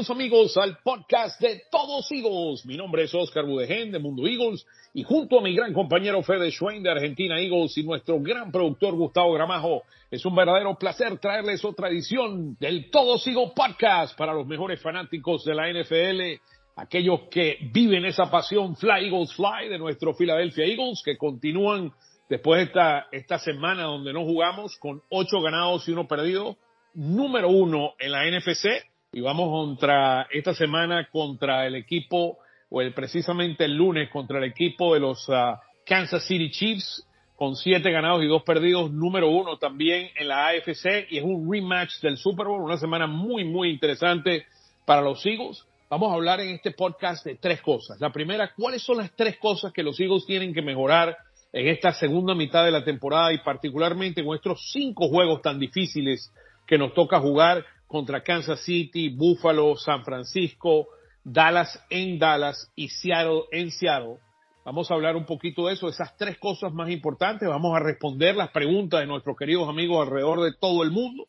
Bienvenidos amigos al podcast de Todos Eagles. Mi nombre es Oscar Budegen de Mundo Eagles y junto a mi gran compañero Fede Schwein de Argentina Eagles y nuestro gran productor Gustavo Gramajo, es un verdadero placer traerles otra edición del Todos Eagles podcast para los mejores fanáticos de la NFL, aquellos que viven esa pasión Fly Eagles Fly de nuestro Philadelphia Eagles que continúan después de esta, esta semana donde no jugamos con ocho ganados y uno perdido, número uno en la NFC y vamos contra esta semana contra el equipo o el precisamente el lunes contra el equipo de los ah, Kansas City Chiefs con siete ganados y dos perdidos, número uno también en la AFC y es un rematch del Super Bowl, una semana muy muy interesante para los Eagles. Vamos a hablar en este podcast de tres cosas. La primera, ¿cuáles son las tres cosas que los Eagles tienen que mejorar en esta segunda mitad de la temporada y particularmente con estos cinco juegos tan difíciles que nos toca jugar contra Kansas City, Buffalo, San Francisco, Dallas en Dallas y Seattle en Seattle. Vamos a hablar un poquito de eso, de esas tres cosas más importantes. Vamos a responder las preguntas de nuestros queridos amigos alrededor de todo el mundo.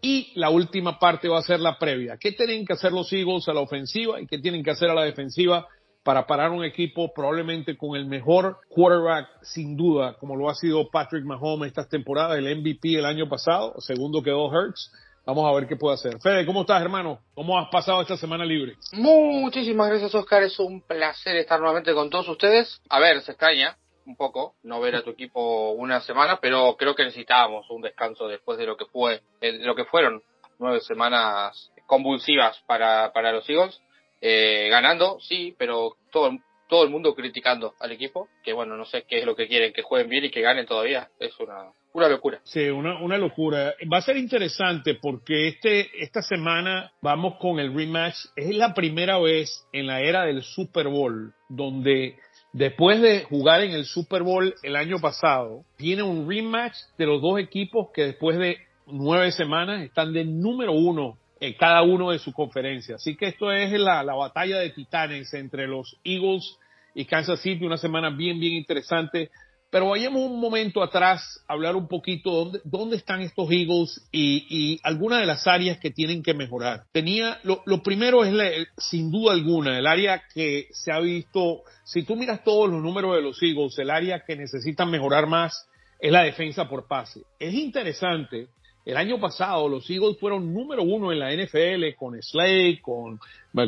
Y la última parte va a ser la previa. ¿Qué tienen que hacer los Eagles a la ofensiva y qué tienen que hacer a la defensiva para parar un equipo probablemente con el mejor quarterback sin duda, como lo ha sido Patrick Mahomes esta temporada, el MVP el año pasado, segundo quedó Hurts. Vamos a ver qué puede hacer. Fede, ¿cómo estás, hermano? ¿Cómo has pasado esta semana libre? Muchísimas gracias, Oscar. Es un placer estar nuevamente con todos ustedes. A ver, se extraña un poco no ver a tu equipo una semana, pero creo que necesitábamos un descanso después de lo que fue, de lo que fueron nueve semanas convulsivas para, para los Eagles. Eh, ganando, sí, pero todo, todo el mundo criticando al equipo, que bueno, no sé qué es lo que quieren, que jueguen bien y que ganen todavía. Es una, una locura. Sí, una, una locura. Va a ser interesante porque este, esta semana vamos con el rematch. Es la primera vez en la era del Super Bowl donde después de jugar en el Super Bowl el año pasado, tiene un rematch de los dos equipos que después de nueve semanas están de número uno en cada uno de sus conferencias. Así que esto es la, la, batalla de titanes entre los Eagles y Kansas City, una semana bien, bien interesante. Pero vayamos un momento atrás a hablar un poquito dónde, dónde están estos Eagles y, algunas de las áreas que tienen que mejorar. Tenía, lo, lo primero es la, sin duda alguna el área que se ha visto, si tú miras todos los números de los Eagles, el área que necesitan mejorar más es la defensa por pase. Es interesante el año pasado los Eagles fueron número uno en la NFL con Slade, con,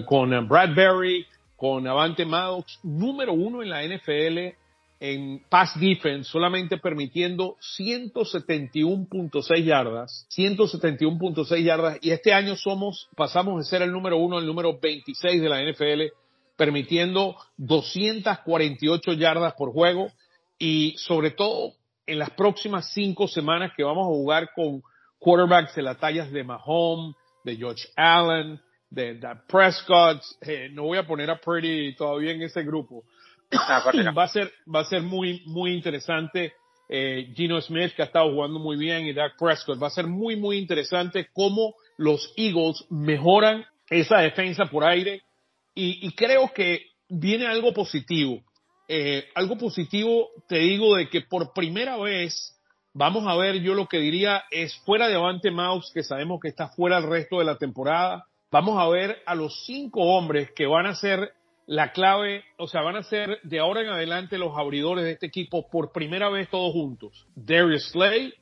con Bradbury, con Avante Maddox, número uno en la NFL en pass defense, solamente permitiendo 171.6 yardas, 171.6 yardas, y este año somos, pasamos de ser el número uno al número 26 de la NFL, permitiendo 248 yardas por juego, y sobre todo en las próximas cinco semanas que vamos a jugar con quarterbacks de las tallas de Mahomes, de George Allen, de, de Prescott. Eh, no voy a poner a Purdy todavía en ese grupo. Ah, va a ser, va a ser muy, muy interesante. Eh, Gino Smith, que ha estado jugando muy bien, y Dak Prescott. Va a ser muy, muy interesante cómo los Eagles mejoran esa defensa por aire. Y, y creo que viene algo positivo. Eh, algo positivo, te digo, de que por primera vez Vamos a ver, yo lo que diría es fuera de Avante Mouse, que sabemos que está fuera el resto de la temporada. Vamos a ver a los cinco hombres que van a ser la clave, o sea, van a ser de ahora en adelante los abridores de este equipo por primera vez todos juntos. Darius Slay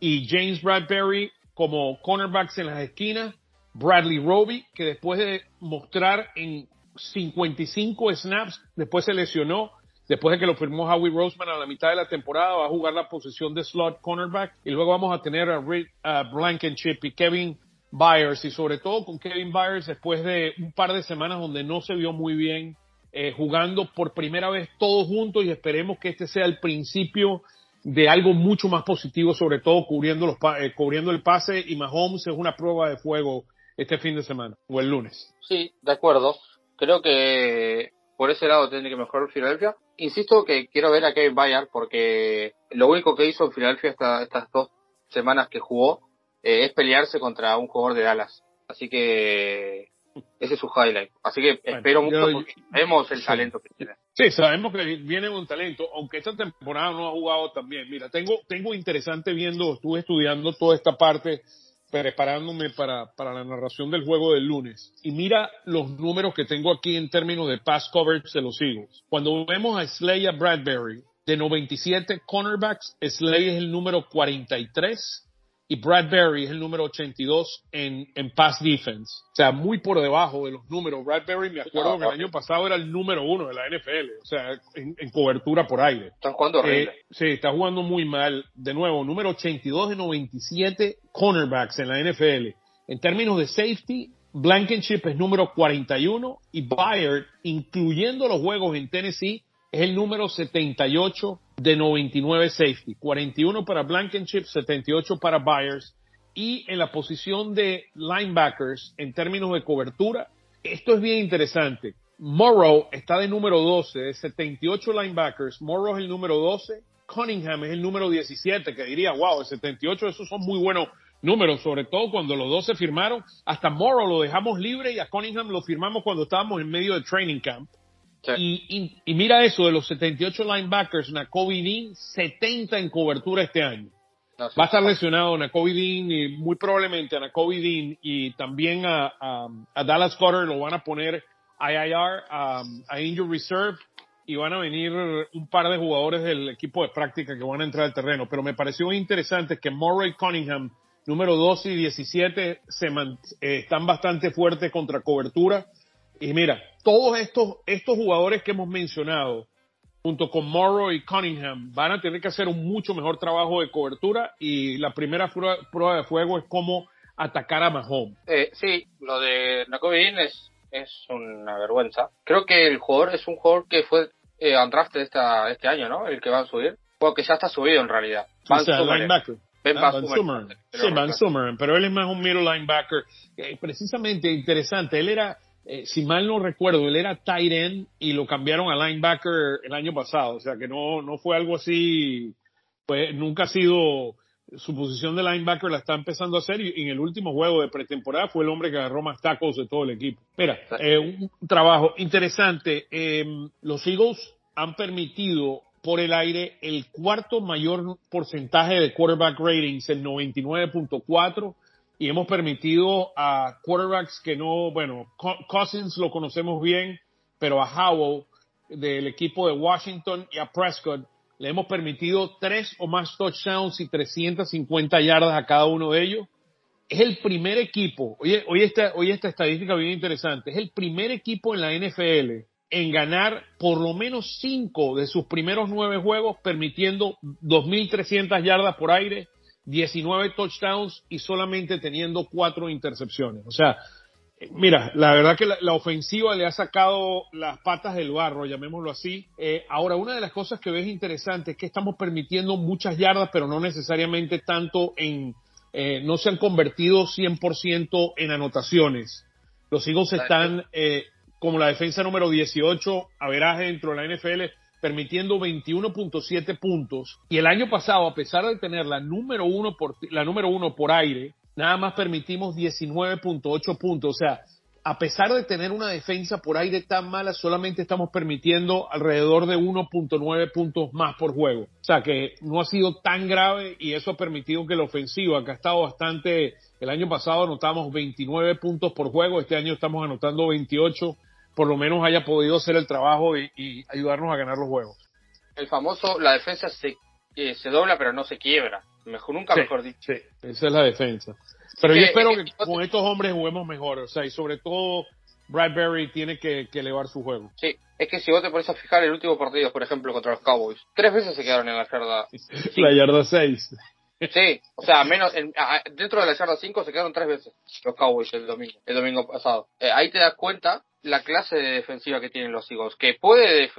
y James Bradbury como cornerbacks en las esquinas. Bradley Roby, que después de mostrar en 55 snaps, después se lesionó Después de que lo firmó Howie Roseman a la mitad de la temporada, va a jugar la posición de slot cornerback. Y luego vamos a tener a Rick Blankenship y Kevin Byers. Y sobre todo con Kevin Byers después de un par de semanas donde no se vio muy bien, eh, jugando por primera vez todos juntos. Y esperemos que este sea el principio de algo mucho más positivo, sobre todo cubriendo, los, eh, cubriendo el pase. Y Mahomes es una prueba de fuego este fin de semana o el lunes. Sí, de acuerdo. Creo que por ese lado tiene que mejorar Filadelfia. Insisto que quiero ver a Kevin Bayard porque lo único que hizo en Filadelfia estas dos semanas que jugó eh, es pelearse contra un jugador de Dallas. Así que ese es su highlight. Así que espero mucho porque vemos el talento que tiene. Sí, sabemos que viene un talento, aunque esta temporada no ha jugado tan bien. Mira, tengo, tengo interesante viendo, estuve estudiando toda esta parte preparándome para, para la narración del juego del lunes. Y mira los números que tengo aquí en términos de pass coverage de los Eagles. Cuando vemos a Slay a Bradbury, de 97 cornerbacks, Slay es el número 43 y Bradbury es el número 82 en, en pass defense. O sea, muy por debajo de los números. Bradbury, me acuerdo que el año pasado era el número uno de la NFL, o sea, en, cobertura por aire. Están jugando horrible. Eh, sí, está jugando muy mal. De nuevo, número 82 de 97 cornerbacks en la NFL. En términos de safety, Blankenship es número 41 y Bayard, incluyendo los juegos en Tennessee, es el número 78 de 99 safety, 41 para Blankenship, 78 para Byers. Y en la posición de linebackers, en términos de cobertura, esto es bien interesante. Morrow está de número 12, de 78 linebackers. Morrow es el número 12. Cunningham es el número 17, que diría, wow, el 78, esos son muy buenos números, sobre todo cuando los dos se firmaron. Hasta Morrow lo dejamos libre y a Cunningham lo firmamos cuando estábamos en medio de training camp. Y, mira eso, de los 78 linebackers, Nakobe Dean, 70 en cobertura este año. Va a estar lesionado Nakobe Dean y muy probablemente a Nakobe Dean y también a, Dallas Cutter lo van a poner a IIR, a, a Injury Reserve y van a venir un par de jugadores del equipo de práctica que van a entrar al terreno. Pero me pareció interesante que Murray Cunningham, número 12 y 17, se eh, están bastante fuertes contra cobertura y mira, todos estos, estos jugadores que hemos mencionado, junto con Morrow y Cunningham, van a tener que hacer un mucho mejor trabajo de cobertura y la primera prueba, de fuego es cómo atacar a Mahomes. Eh, sí, lo de Nakobe es, es una vergüenza. Creo que el jugador es un jugador que fue eh, undrafted esta, este año, ¿no? El que va a subir. O que ya está subido en realidad. Van o sea, linebacker. Ben ah, Sí, Van pero él es más un middle linebacker. Eh, precisamente interesante, él era eh, si mal no recuerdo, él era tight end y lo cambiaron a linebacker el año pasado. O sea que no, no fue algo así, pues nunca ha sido su posición de linebacker la está empezando a hacer y en el último juego de pretemporada fue el hombre que agarró más tacos de todo el equipo. Mira, eh, un trabajo interesante. Em, los Eagles han permitido por el aire el cuarto mayor porcentaje de quarterback ratings, el 99.4 y hemos permitido a quarterbacks que no, bueno, Cousins lo conocemos bien, pero a Howell del equipo de Washington y a Prescott le hemos permitido tres o más touchdowns y 350 yardas a cada uno de ellos. Es el primer equipo, oye, hoy esta, hoy esta estadística bien interesante, es el primer equipo en la NFL en ganar por lo menos cinco de sus primeros nueve juegos, permitiendo 2.300 yardas por aire 19 touchdowns y solamente teniendo cuatro intercepciones. O sea, mira, la verdad que la, ofensiva le ha sacado las patas del barro, llamémoslo así. Eh, ahora, una de las cosas que ves interesante es que estamos permitiendo muchas yardas, pero no necesariamente tanto en, eh, no se han convertido 100% en anotaciones. Los Eagles están eh, como la defensa número 18, averaje dentro de la NFL, permitiendo 21.7 puntos. Y el año pasado, a pesar de tener la número uno por, la número uno por aire, nada más permitimos 19.8 puntos. O sea, a pesar de tener una defensa por aire tan mala, solamente estamos permitiendo alrededor de 1.9 puntos más por juego. O sea que no ha sido tan grave y eso ha permitido que la ofensiva, que ha estado bastante, el año pasado anotamos 29 puntos por juego, este año estamos anotando 28 por lo menos haya podido hacer el trabajo y, ayudarnos a ganar los juegos. El famoso, la defensa se, eh, se dobla pero no se quiebra. Mejor, nunca mejor dicho. Sí, esa es la defensa. Pero yo espero que, con estos hombres juguemos mejor. O sea, y sobre todo Bradbury tiene que, elevar su juego. Sí, es que si vos te pones a fijar el último partido, por ejemplo, contra los Cowboys, tres veces se quedaron en la yarda. la yarda 6. Sí, o sea, menos dentro de la yarda 5 se quedaron tres veces los Cowboys el domingo, el domingo pasado. Eh, ahí te das cuenta la clase de defensiva que tienen los Eagles, que puede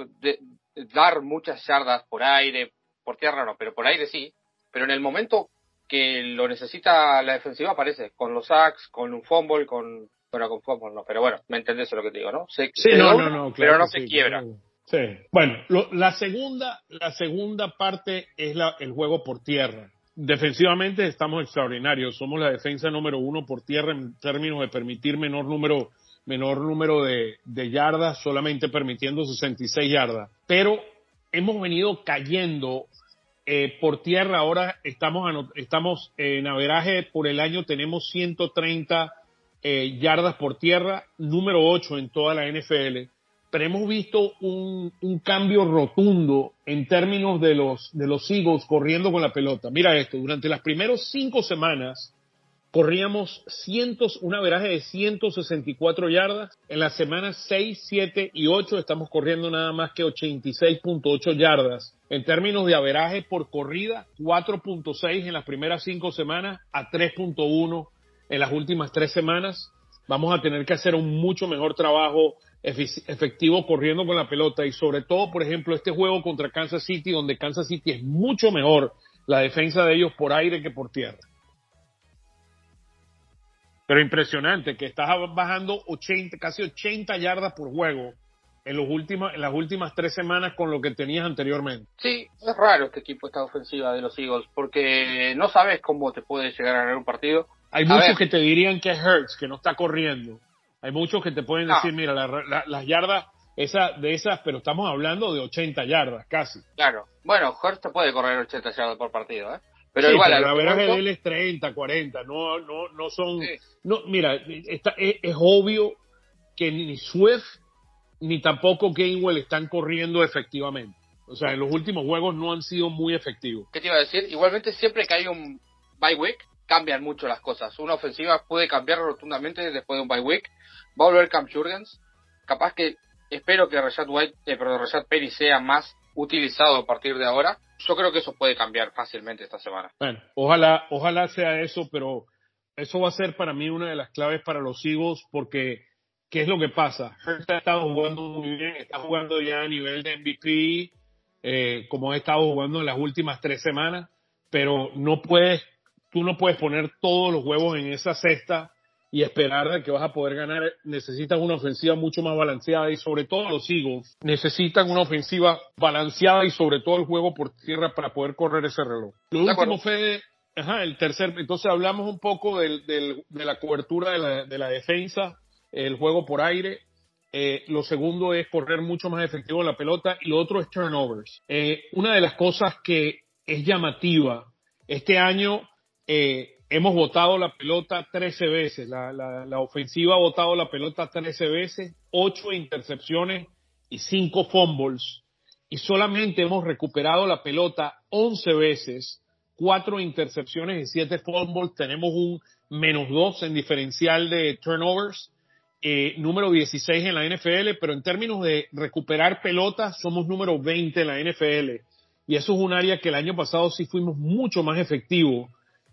dar muchas yardas por aire, por tierra no, pero por aire sí, pero en el momento que lo necesita la defensiva aparece, con los sacks, con un fumble, con, bueno, con fumble no, pero bueno, me entendés lo que te digo, ¿no? sí, no, no, no, pero no se quiebra. Sí. Bueno, la segunda, la segunda parte es la, el juego por tierra. Defensivamente estamos extraordinarios. Somos la defensa número uno por tierra en términos de permitir menor número menor número de, yardas, solamente permitiendo 66 yardas. Pero hemos venido cayendo Eh, por tierra ahora estamos, estamos en averaje por el año, tenemos 130 eh, yardas por tierra, número 8 en toda la NFL. Pero hemos visto un, un, cambio rotundo en términos de los, de los Eagles corriendo con la pelota. Mira esto, durante las primeras cinco semanas, corríamos cientos, una veraje de 164 yardas. En las semanas 6, 7 y 8 estamos corriendo nada más que 86.8 yardas. En términos de averaje por corrida, 4.6 en las primeras cinco semanas a 3.1 en las últimas tres semanas. Vamos a tener que hacer un mucho mejor trabajo efectivo corriendo con la pelota y sobre todo, por ejemplo, este juego contra Kansas City, donde Kansas City es mucho mejor la defensa de ellos por aire que por tierra. Pero impresionante que estás bajando 80, casi 80 yardas por juego en, los últimos, en las últimas tres semanas con lo que tenías anteriormente. Sí, es raro este equipo, esta ofensiva de los Eagles, porque no sabes cómo te puede llegar a ganar un partido. Hay muchos que te dirían que es Hurts, que no está corriendo. Hay muchos que te pueden decir, mira, las yardas esa, de esas, pero estamos hablando de 80 yardas casi. Claro. Bueno, Hurts te puede correr 80 yardas por partido, ¿eh? Pero igual, la verdad de él es 30, 40, no, no, no son, no, mira, está, es, obvio que ni Swift ni tampoco Gainwell están corriendo efectivamente. O sea, en los últimos juegos no han sido muy efectivos. ¿Qué te iba a decir? Igualmente siempre que hay un bye week, cambian mucho las cosas. Una ofensiva puede cambiar rotundamente después de un bye week. Va a volver Cam Jurgens. Capaz que espero que Rashad White, eh, perdón, Rashad Perry sea más utilizado a partir de ahora yo creo que eso puede cambiar fácilmente esta semana. Bueno, ojalá, ojalá sea eso, pero eso va a ser para mí una de las claves para los Eagles porque ¿qué es lo que pasa? Hurts ha estado jugando muy bien, está jugando ya a nivel de MVP, eh, como ha estado jugando en las últimas tres semanas, pero no puedes, tú no puedes poner todos los huevos en esa cesta y esperar que vas a poder ganar. Necesitas una ofensiva mucho más balanceada y sobre todo los Eagles necesitan una ofensiva balanceada y sobre todo el juego por tierra para poder correr ese reloj. Lo último fue, ajá, el tercer, entonces hablamos un poco del, del, de la cobertura de la, de la, defensa, el juego por aire. Eh, lo segundo es correr mucho más efectivo la pelota y lo otro es turnovers. Eh, una de las cosas que es llamativa este año, eh, hemos votado la pelota 13 veces, la, la, ofensiva ha votado la pelota 13 veces, 8 intercepciones y 5 fumbles, y solamente hemos recuperado la pelota 11 veces, 4 intercepciones y 7 fumbles, tenemos un menos 2 en diferencial de turnovers, eh, número 16 en la NFL, pero en términos de recuperar pelotas somos número 20 en la NFL. Y eso es un área que el año pasado sí fuimos mucho más efectivos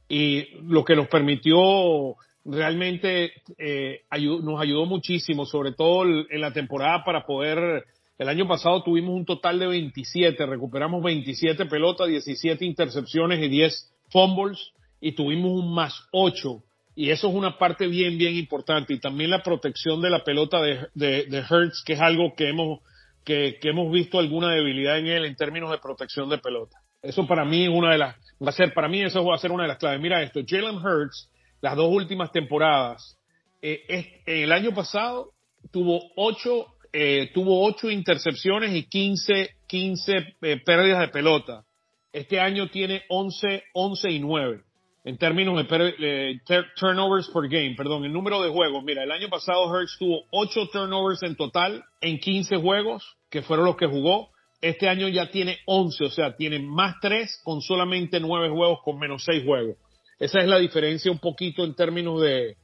y lo que nos permitió realmente eh, nos ayudó muchísimo, sobre todo en la temporada para poder, el año pasado tuvimos un total de 27, recuperamos 27 pelotas, 17 intercepciones y 10 fumbles y tuvimos un más 8 y eso es una parte bien, bien importante y también la protección de la pelota de, de, Hertz, que es algo que hemos, que hemos visto alguna debilidad en él en términos de protección de pelota. Eso para mí es una de las, va a ser, para mí eso va a ser una de las claves. Mira esto, Jalen Hurts, las dos últimas temporadas, eh, el año pasado tuvo ocho, eh, tuvo ocho intercepciones y 15, 15 eh, pérdidas de pelota. Este año tiene 11, 11 y 9 en términos de turnovers per game, perdón, el número de juegos. Mira, el año pasado Hurts tuvo ocho turnovers en total en 15 juegos, que fueron los que jugó. Este año ya tiene 11, o sea, tiene más 3 con solamente 9 juegos, con menos 6 juegos. Esa es la diferencia un poquito en términos de,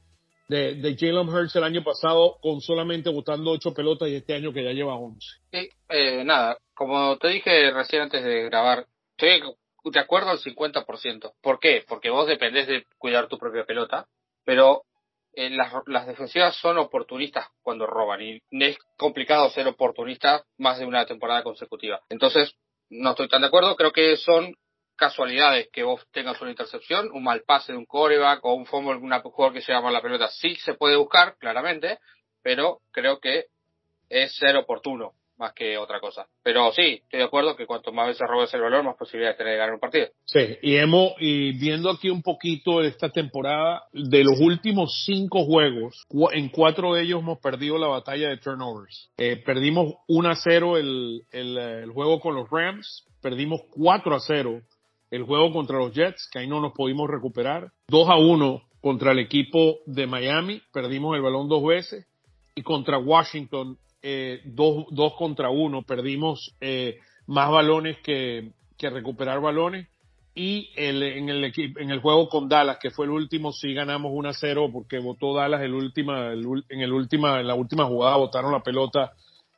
de, de Jalen Hurts el año pasado con solamente botando 8 pelotas y este año que ya lleva 11. Sí, eh, nada, como te dije recién antes de grabar, estoy de acuerdo al 50%. ¿Por qué? Porque vos dependés de cuidar tu propia pelota, pero eh, las, las, defensivas son oportunistas cuando roban y es complicado ser oportunista más de una temporada consecutiva. Entonces, no estoy tan de acuerdo. Creo que son casualidades que vos tengas una intercepción, un mal pase de un coreback o un fumble de un jugador que se llama la pelota. Sí se puede buscar, claramente, pero creo que es ser oportuno más que otra cosa. Pero sí, estoy de acuerdo que cuanto más veces robes el valor, más posibilidades tener de ganar un partido. Sí, y hemos, y viendo aquí un poquito esta temporada, de los últimos cinco juegos, en cuatro de ellos hemos perdido la batalla de turnovers. Eh, perdimos 1 a 0 el, el, el, juego con los Rams, perdimos 4 a 0 el juego contra los Jets, que ahí no nos pudimos recuperar. 2 a 1 contra el equipo de Miami, perdimos el balón dos veces. Y contra Washington, eh, dos, dos, contra uno, perdimos eh, más balones que, que recuperar balones. Y el, en, el, en el juego con Dallas, que fue el último, sí ganamos 1 a 0 porque votó Dallas el última, en, el última, en la última jugada, votaron la pelota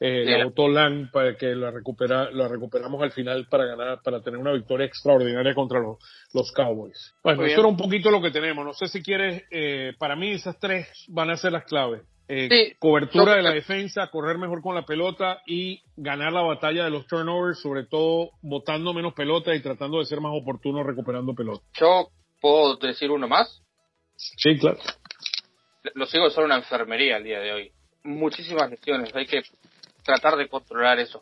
eh, la votó Lang para que la, recupera, la recuperamos al final para ganar, para tener una victoria extraordinaria contra los, los Cowboys. Bueno, eso era un poquito lo que tenemos. No sé si quieres, eh, para mí esas tres van a ser las claves. Eh, cobertura de la defensa, correr mejor con la pelota y ganar la batalla de los turnovers, sobre todo botando menos pelota y tratando de ser más oportuno recuperando pelota. Yo puedo decir uno más. Sí, claro. Lo sigo solo una enfermería el día de hoy. Muchísimas lesiones. Hay que tratar de controlar eso.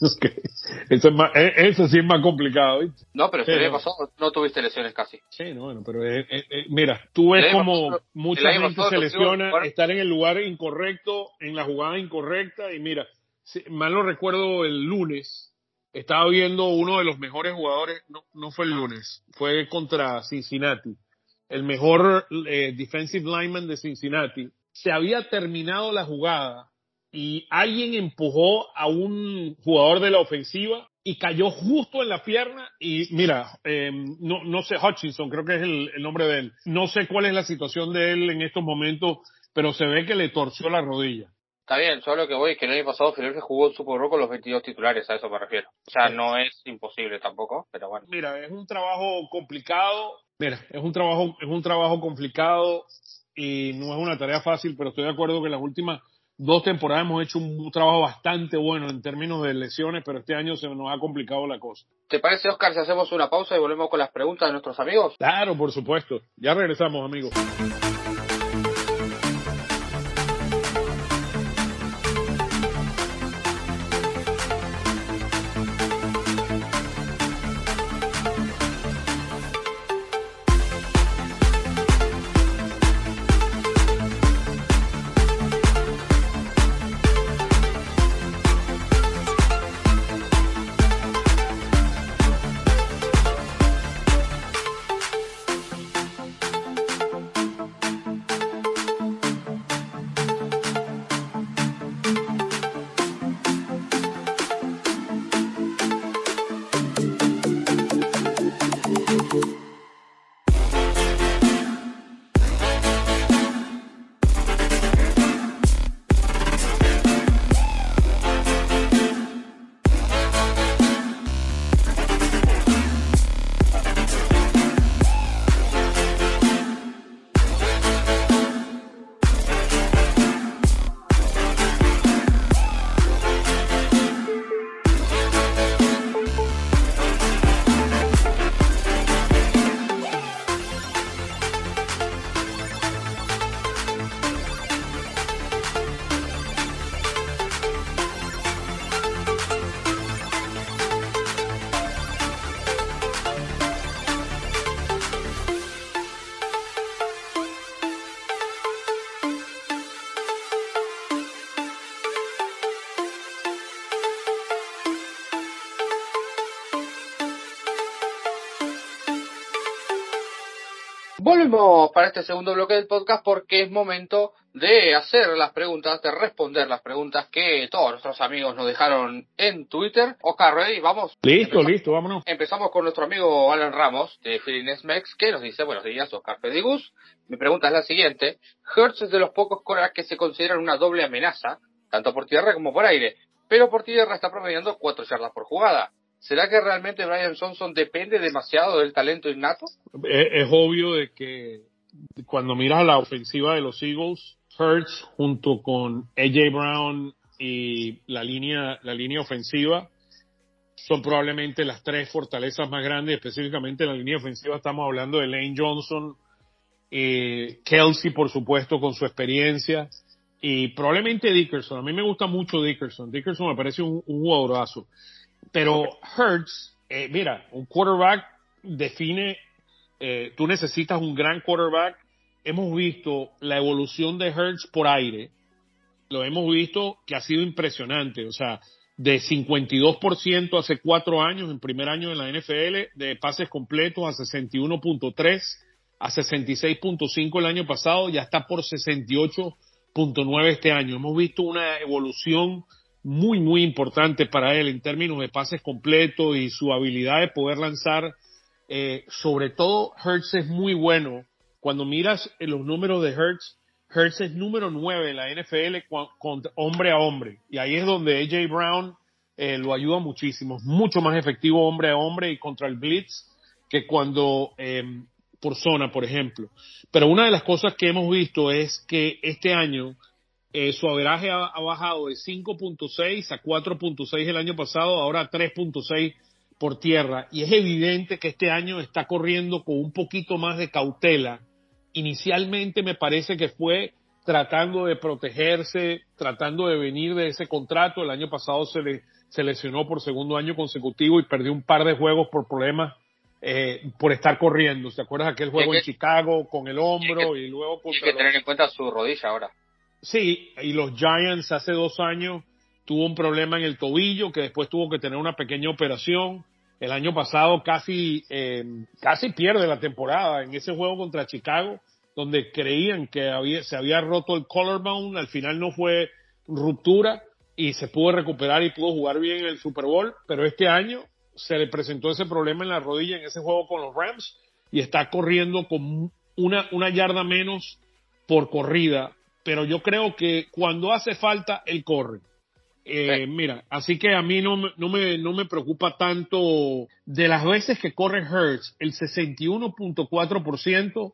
eso, es más, e, eso sí es más complicado. No, pero el pasó, no tuviste lesiones casi. Sí, no, bueno, pero eh, eh, eh, mira, tú ves como mucha gente se lesiona, estar en el lugar incorrecto, en la jugada incorrecta, y mira, mal lo recuerdo el lunes, estaba viendo uno de los mejores jugadores, no, no fue el lunes, fue contra Cincinnati, el mejor defensive lineman de Cincinnati. Se había terminado la jugada y alguien empujó a un jugador de la ofensiva y cayó justo en la pierna y mira, eh, no, no sé, Hutchinson creo que es el, nombre de él. No sé cuál es la situación de él en estos momentos, pero se ve que le torció la rodilla. Está bien, solo lo que voy es que el año pasado Filadelfia jugó el Super Bowl con los 22 titulares, a eso me refiero. O sea, no es imposible tampoco, pero bueno. Mira, es un trabajo complicado. Mira, es un trabajo, es un trabajo complicado y no es una tarea fácil, pero estoy de acuerdo que las últimas dos temporadas hemos hecho un trabajo bastante bueno en términos de lesiones, pero este año se nos ha complicado la cosa. ¿Te parece, Oscar, si hacemos una pausa y volvemos con las preguntas de nuestros amigos? Claro, por supuesto. Ya regresamos, amigos. Este segundo bloque del podcast porque es momento de hacer las preguntas, de responder las preguntas que todos nuestros amigos nos dejaron en Twitter. Oscar, ready, vamos. Listo, listo, vámonos. Empezamos con nuestro amigo Alan Ramos de Mex que nos dice, buenos días, Oscar Pedigus. Mi pregunta es la siguiente. Hertz es de los pocos corebacks que se consideran una doble amenaza, tanto por tierra como por aire, pero por tierra está promediando cuatro yardas por jugada. ¿Será que realmente Brian Johnson depende demasiado del talento innato? Es, obvio de que cuando miras la ofensiva de los Eagles, Hurts junto con AJ Brown y la línea, la línea ofensiva son probablemente las tres fortalezas más grandes, específicamente en la línea ofensiva estamos hablando de Lane Johnson, eh, Kelsey por supuesto con su experiencia y probablemente Dickerson. A mí me gusta mucho Dickerson. Dickerson me parece un, un jugadorazo. Pero Hurts, eh, mira, un quarterback define, eh, tú necesitas un gran quarterback. Hemos visto la evolución de Hurts por aire. Lo hemos visto que ha sido impresionante. O sea, de 52% hace cuatro años, en primer año en la NFL, de pases completos a 61.3, a 66.5 el año pasado, ya está por 68.9 este año. Hemos visto una evolución muy, muy importante para él en términos de pases completos y su habilidad de poder lanzar. Eh, sobre todo, Hertz es muy bueno. Cuando miras los números de Hertz, Hertz es número 9 en la NFL con, hombre a hombre. Y ahí es donde AJ Brown eh, lo ayuda muchísimo. Es mucho más efectivo hombre a hombre y contra el blitz que cuando eh, por zona, por ejemplo. Pero una de las cosas que hemos visto es que este año eh, su averaje ha, bajado de 5.6 a 4.6 el año pasado, ahora a 3.6 por tierra. Y es evidente que este año está corriendo con un poquito más de cautela inicialmente me parece que fue tratando de protegerse, tratando de venir de ese contrato. El año pasado se le se lesionó por segundo año consecutivo y perdió un par de juegos por problemas eh, por estar corriendo. ¿Se acuerdas aquel juego en Chicago con el hombro y, luego Hay que tener en cuenta su rodilla ahora. Sí, y los Giants hace dos años tuvo un problema en el tobillo que después tuvo que tener una pequeña operación. El año pasado casi, eh, casi pierde la temporada en ese juego contra Chicago, donde creían que había, se había roto el collarbone, al final no fue ruptura y se pudo recuperar y pudo jugar bien en el Super Bowl, pero este año se le presentó ese problema en la rodilla en ese juego con los Rams y está corriendo con una, una yarda menos por corrida, pero yo creo que cuando hace falta, él corre. Eh, mira, así que a mí no, no, me, no me preocupa tanto de las veces que corre Hertz, el 61.4%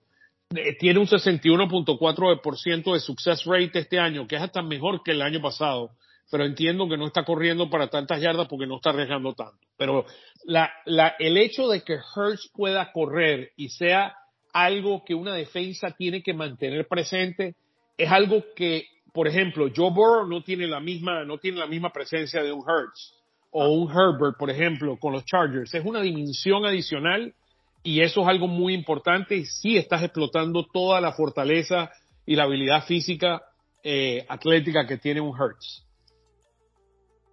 eh, tiene un 61.4% de success rate este año, que es hasta mejor que el año pasado, pero entiendo que no está corriendo para tantas yardas porque no está arriesgando tanto. Pero la, la, el hecho de que Hertz pueda correr y sea algo que una defensa tiene que mantener presente es algo que por ejemplo, Joe Burrow no tiene la misma, no tiene la misma presencia de un Hertz o un Herbert, por ejemplo, con los Chargers. Es una dimensión adicional y eso es algo muy importante y sí estás explotando toda la fortaleza y la habilidad física eh, atlética que tiene un Hertz.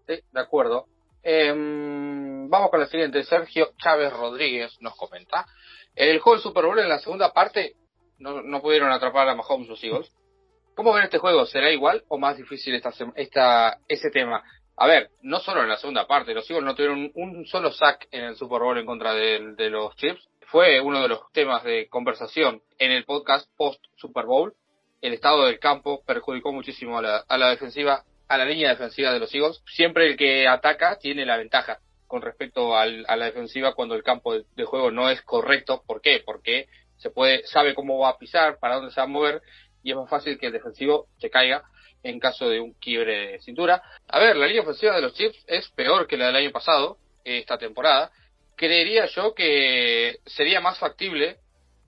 Sí, de acuerdo. Em, vamos con la siguiente. Sergio Chávez Rodríguez nos comenta. El juego del Super Bowl en la segunda parte no, no pudieron atrapar a Mahomes los Eagles. ¿Cómo ven este juego? ¿Será igual o más difícil esta, esta, ese tema? A ver, no solo en la segunda parte, los Eagles no tuvieron un solo sack en el Super Bowl en contra de, los Chips. Fue uno de los temas de conversación en el podcast post Super Bowl. El estado del campo perjudicó muchísimo a la, defensiva, a la línea defensiva de los Eagles. Siempre el que ataca tiene la ventaja con respecto a la defensiva cuando el campo de, de, juego no es correcto. ¿Por qué? Porque se puede, sabe cómo va a pisar, para dónde se va a mover y es más fácil que el defensivo se caiga en caso de un quiebre de cintura. A ver, la línea ofensiva de los Chiefs es peor que la del año pasado, esta temporada. Creería yo que sería más factible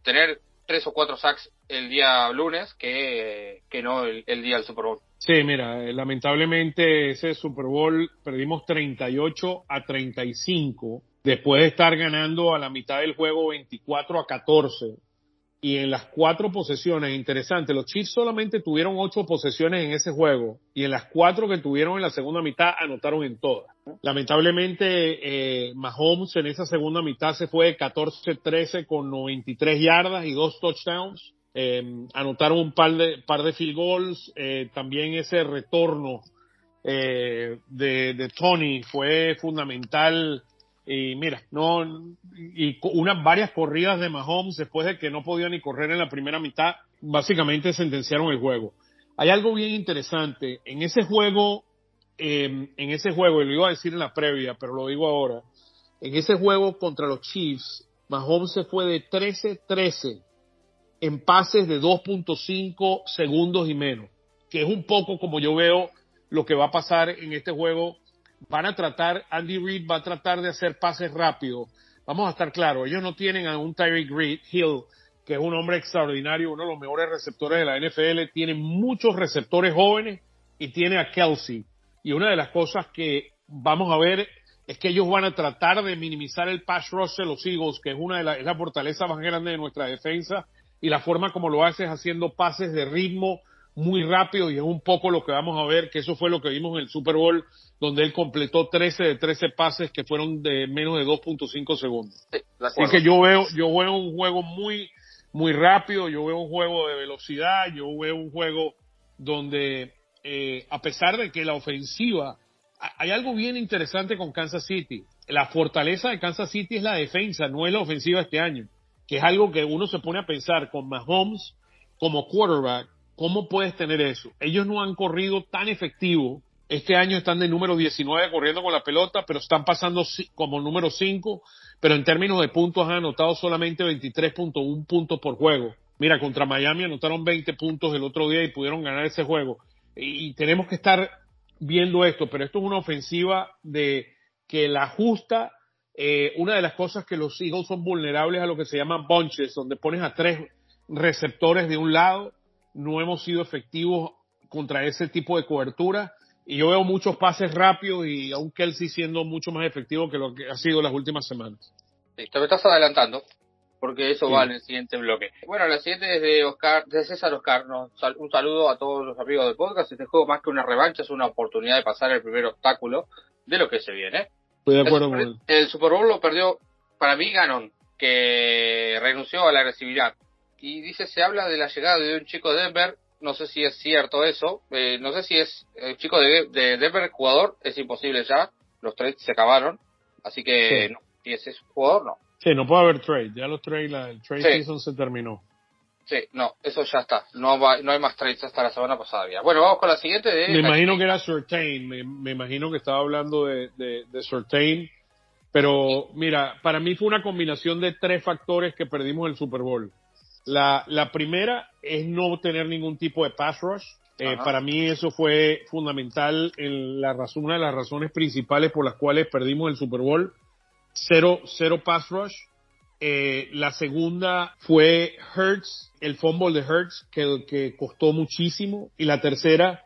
tener tres o cuatro sacks el día lunes que, que no el, día del Super Bowl. Sí, mira, eh, lamentablemente ese Super Bowl perdimos 38 a 35 después de estar ganando a la mitad del juego 24 a 14 y en las cuatro posesiones, interesante, los Chiefs solamente tuvieron ocho posesiones en ese juego y en las cuatro que tuvieron en la segunda mitad anotaron en todas. Lamentablemente, eh, Mahomes en esa segunda mitad se fue 14-13 con 93 yardas y dos touchdowns. Eh, anotaron un par de, par de field goals. Eh, también ese retorno eh, de, de Tony fue fundamental y mira, no, y unas varias corridas de Mahomes después de que no podía ni correr en la primera mitad, básicamente sentenciaron el juego. Hay algo bien interesante. En ese juego, em, en ese juego, y lo iba a decir en la previa, pero lo digo ahora, en ese juego contra los Chiefs, Mahomes se fue de 13-13 en pases de 2.5 segundos y menos, que es un poco como yo veo lo que va a pasar en este juego van a tratar, Andy Reid va a tratar de hacer pases rápidos. Vamos a estar claros, ellos no tienen a un Tyreek Hill, que es un hombre extraordinario, uno de los mejores receptores de la NFL, tiene muchos receptores jóvenes y tiene a Kelsey. Y una de las cosas que vamos a ver es que ellos van a tratar de minimizar el pass rush de los Eagles, que es una de las fortalezas más grandes de nuestra defensa, y la forma como lo hace es haciendo pases de ritmo muy rápido y es un poco lo que vamos a ver, que eso fue lo que vimos en el Super Bowl, donde él completó 13 de 13 pases que fueron de menos de 2.5 segundos. Así que yo veo, yo veo un juego muy, muy rápido, yo veo un juego de velocidad, yo veo un juego donde, eh, a pesar de que la ofensiva, hay algo bien interesante con Kansas City. La fortaleza de Kansas City es la defensa, no es la ofensiva este año, que es algo que uno se pone a pensar con Mahomes como quarterback ¿Cómo puedes tener eso? Ellos no han corrido tan efectivo. Este año están de número 19 corriendo con la pelota, pero están pasando como número 5. Pero en términos de puntos han anotado solamente 23.1 puntos por juego. Mira, contra Miami anotaron 20 puntos el otro día y pudieron ganar ese juego. Y tenemos que estar viendo esto, pero esto es una ofensiva de que la justa. Eh, una de las cosas que los Eagles son vulnerables a lo que se llaman bunches, donde pones a tres receptores de un lado no hemos sido efectivos contra ese tipo de cobertura. Y yo veo muchos pases rápidos y aún Kelsey siendo mucho más efectivo que lo que ha sido las últimas semanas. Sí, te me estás adelantando, porque eso va en el siguiente bloque. Bueno, la siguiente es de, Oscar, de César Oscar. Un saludo a todos los amigos del podcast. Este juego, más que una revancha, es una oportunidad de pasar el primer obstáculo de lo que se viene. Estoy de acuerdo el, El Super Bowl lo perdió, para mí, Ganon, que renunció a la agresividad y dice, se habla de la llegada de un chico de Denver, no sé si es cierto eso, eh, no sé si es el chico de, de, Denver jugador, es imposible ya, los trades se acabaron, así que no, si ese es jugador, no. Sí, no puede haber trade, ya los trades, el trade season se terminó. Sí, no, eso ya está, no, no hay más trades hasta la semana pasada ya. Bueno, vamos con la siguiente de... Me imagino que era Certain, me, imagino que estaba hablando de, de, de Certain, pero mira, para mí fue una combinación de tres factores que perdimos el Super Bowl la, la primera es no tener ningún tipo de pass rush. Eh, para mí eso fue fundamental en la razón, una de las razones principales por las cuales perdimos el Super Bowl. Cero, cero pass rush. Eh, la segunda fue Hertz, el fumble de Hertz, que, que costó muchísimo. Y la tercera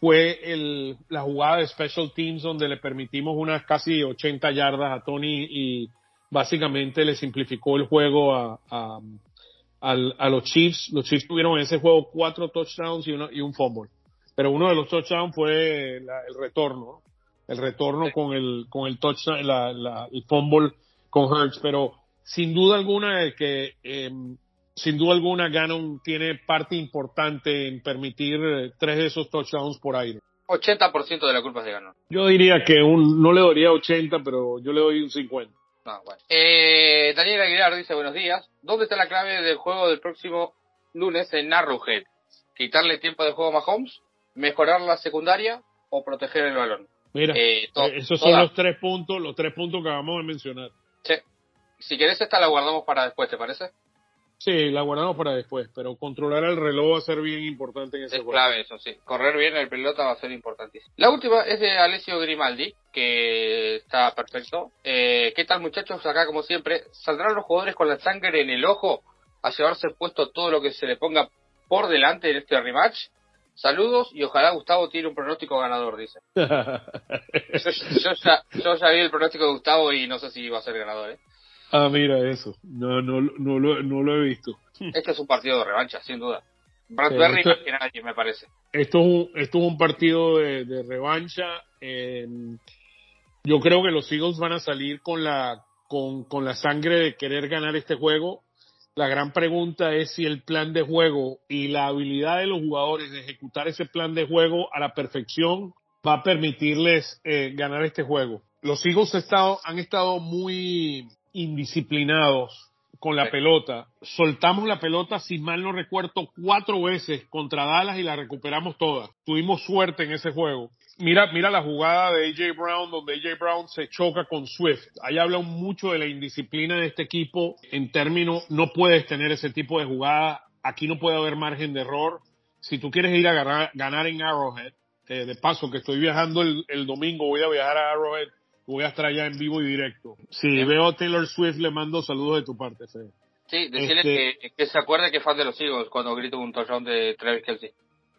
fue el, la jugada de Special Teams donde le permitimos unas casi 80 yardas a Tony y básicamente le simplificó el juego a, al, a los Chiefs. Los Chiefs tuvieron en ese juego cuatro touchdowns y, y un fumble. Pero uno de los touchdowns fue el retorno, el retorno con el, con el touchdown, la, la, el fumble con Hurts. Pero sin duda alguna es que, eh, sin duda alguna Gannon tiene parte importante en permitir eh, tres de esos touchdowns por aire. 80% de la culpa es de Gannon. Yo diría que un, no le daría 80, pero yo le doy un 50. Ah, eh, Daniel Aguilar dice buenos días. ¿Dónde está la clave del juego del próximo lunes en Arrowhead? ¿Quitarle tiempo de juego a Mahomes? ¿Mejorar la secundaria? ¿O proteger el balón? Mira, eh, eh, esos son los tres puntos, los tres puntos que acabamos de mencionar. Sí. Si quieres esta la guardamos para después, ¿te parece? Sí, la guardamos para después, pero controlar el reloj va a ser bien importante en ese es clave eso, sí. Correr bien el pelota va a ser importantísimo. La última es de Alessio Grimaldi, que está perfecto. Eh, ¿Qué tal muchachos? Acá como siempre, ¿saldrán los jugadores con la sangre en el ojo a llevarse puesto todo lo que se le ponga por delante en este rematch? Saludos y ojalá Gustavo tire un pronóstico ganador, dice. yo, ya, yo ya vi el pronóstico de Gustavo y no sé si va a ser ganador, ¿eh? Ah, mira eso. No, no, no, lo, no lo he visto. Este es un partido de revancha, sin duda. Bradbury más que nadie, me parece. Esto es un, esto es un partido de, revancha. yo creo que los Eagles van a salir con la, con, con la sangre de querer ganar este juego. La gran pregunta es si el plan de juego y la habilidad de los jugadores de ejecutar ese plan de juego a la perfección va a permitirles eh, ganar este juego. Los Eagles estado, han estado muy, indisciplinados con la pelota. Soltamos la pelota, si mal no recuerdo, cuatro veces contra Dallas y la recuperamos todas. Tuvimos suerte en ese juego. Mira, mira la jugada de AJ Brown, donde AJ Brown se choca con Swift. Ahí habla mucho de la indisciplina de este equipo en términos, no puedes tener ese tipo de jugada. Aquí no puede haber margen de error. Si tú quieres ir a ganar, en Arrowhead, eh, de paso que estoy viajando el, el domingo, voy a viajar a Arrowhead voy a estar allá en vivo y directo. Si veo a Taylor Swift, le mando saludos de tu parte, Fede. Sí, decirle este- que, se acuerde que es fan de los Eagles cuando grito un touchdown de Travis Kelsey.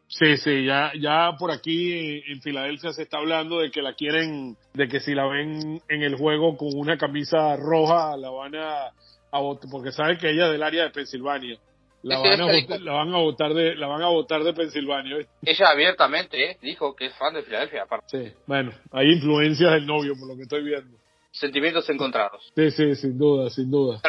Sí, sí, ya, ya por aquí en Filadelfia se está hablando de que la quieren, de que si la ven en el juego con una camisa roja, la van a, a porque sabe que ella es del área de Pensilvania. La, van a votar, la van a votar de la van a votar de Pensilvania. Ella abiertamente eh, dijo que es fan de Filadelfia. Aparte. Sí, bueno, hay influencias del novio por lo que estoy viendo. Sentimientos encontrados. Sí, sí, sin duda, sin duda.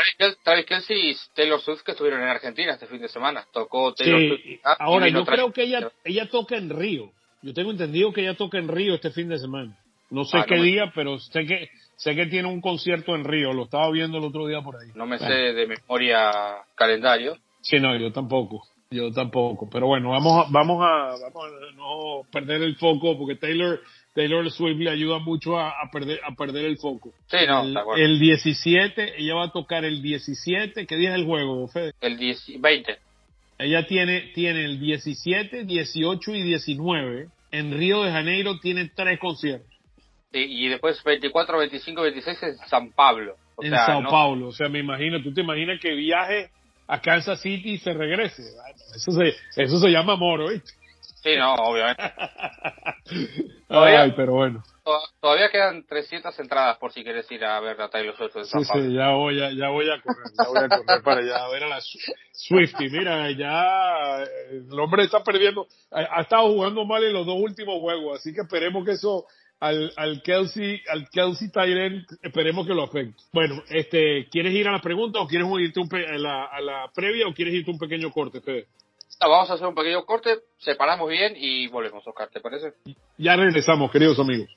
Travis, Kelsey y Taylor Swift que estuvieron en Argentina este fin de semana. Tocó Taylor Swift. Ahora, yo creo que ella, ella toca en Río. Yo tengo entendido que ella toca en Río este fin de semana. No sé ah, qué día, pero sé que sé que tiene un concierto en Río. Lo estaba viendo el otro día por ahí. No me sé de memoria calendario. Sí, no, yo tampoco. Yo tampoco. Pero bueno, vamos a, vamos a, vamos a no perder el foco porque Taylor, Taylor Swift le ayuda mucho a, perder, a perder el foco. Sí, no, el, el 17, ella va a tocar el 17. ¿Qué día es el juego, Fede? El 20. Ella tiene, tiene el 17, 18 y 19. En Río de Janeiro tiene tres conciertos. y después 24, 25, 26 en San Pablo. en Sao Paulo. O sea, me imagino, tú te imaginas que viaje a Kansas City y se regrese. Eso se, eso se llama amor, ¿viste? Sí, no, obviamente. Ay, pero bueno. Todavía quedan 300 entradas por si quieres ir a ver a Taylor Swift en San Sí, sí, ya voy a, ya voy a correr, ya voy a correr para allá a ver a la Swifty. Mira, ya el hombre está perdiendo, ha, estado jugando mal en los dos últimos juegos, así que esperemos que eso al, al Kelsey, al Kelsey Tyrant, esperemos que lo afecte. Bueno, este, ¿quieres ir a la pregunta o quieres irte a, la, a la previa o quieres irte un pequeño corte, Fede? vamos a hacer un pequeño corte, separamos bien y volvemos, Oscar, ¿te parece? Ya regresamos, queridos amigos.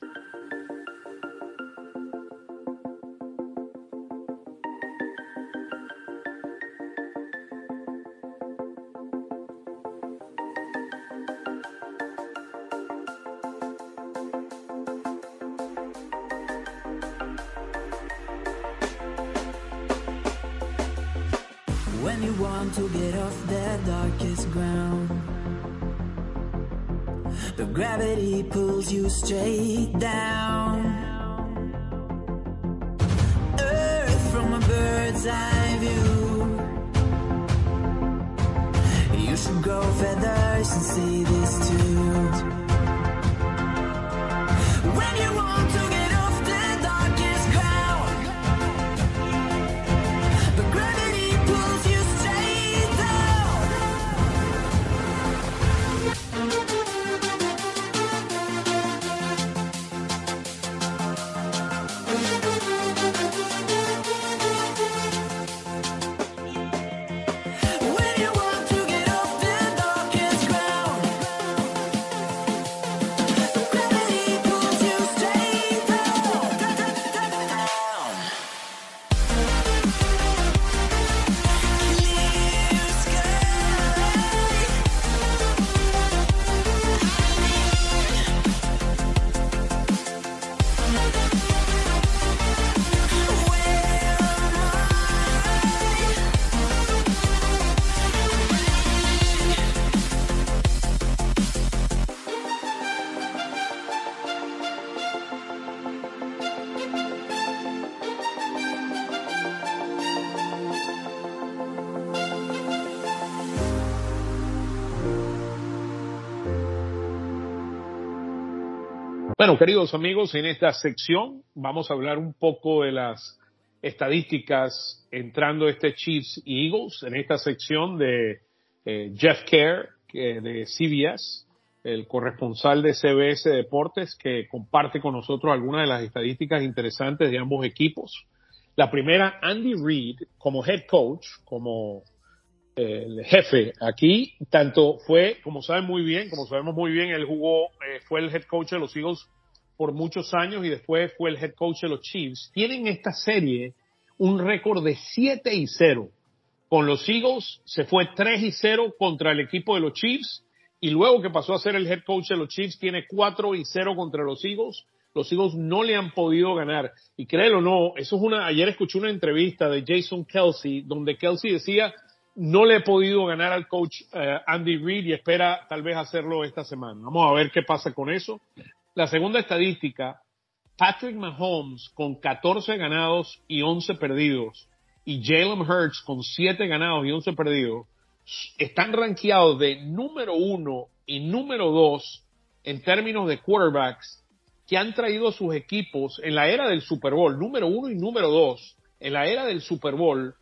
Bueno, queridos amigos, en esta sección vamos a hablar un poco de las estadísticas entrando este Chiefs y Eagles en esta sección de eh, Jeff Kerr de CBS, el corresponsal de CBS Deportes, que comparte con nosotros algunas de las estadísticas interesantes de ambos equipos. La primera, Andy Reid como head coach, como eh, el jefe aquí, tanto fue, como saben muy bien, como sabemos muy bien, él jugó, eh, fue el head coach de los Eagles por muchos años y después fue el head coach de los Chiefs. Tienen esta serie un récord de 7 y 0. Con los Eagles se fue 3 y 0 contra el equipo de los Chiefs y luego que pasó a ser el head coach de los Chiefs tiene 4 y 0 contra los Eagles. Los Eagles no le han podido ganar. Y créelo o no, eso es una, ayer escuché una entrevista de Jason Kelsey donde Kelsey decía no le he podido ganar al coach eh, Andy Reid y espera tal vez hacerlo esta semana. Vamos a ver qué pasa con eso. La segunda estadística, Patrick Mahomes con 14 ganados y 11 perdidos y Jalen Hurts con 7 ganados y 11 perdidos están rankeados de número uno y número dos en términos de quarterbacks que han traído sus equipos en la era del Super Bowl, número uno y número dos, en la era del Super Bowl,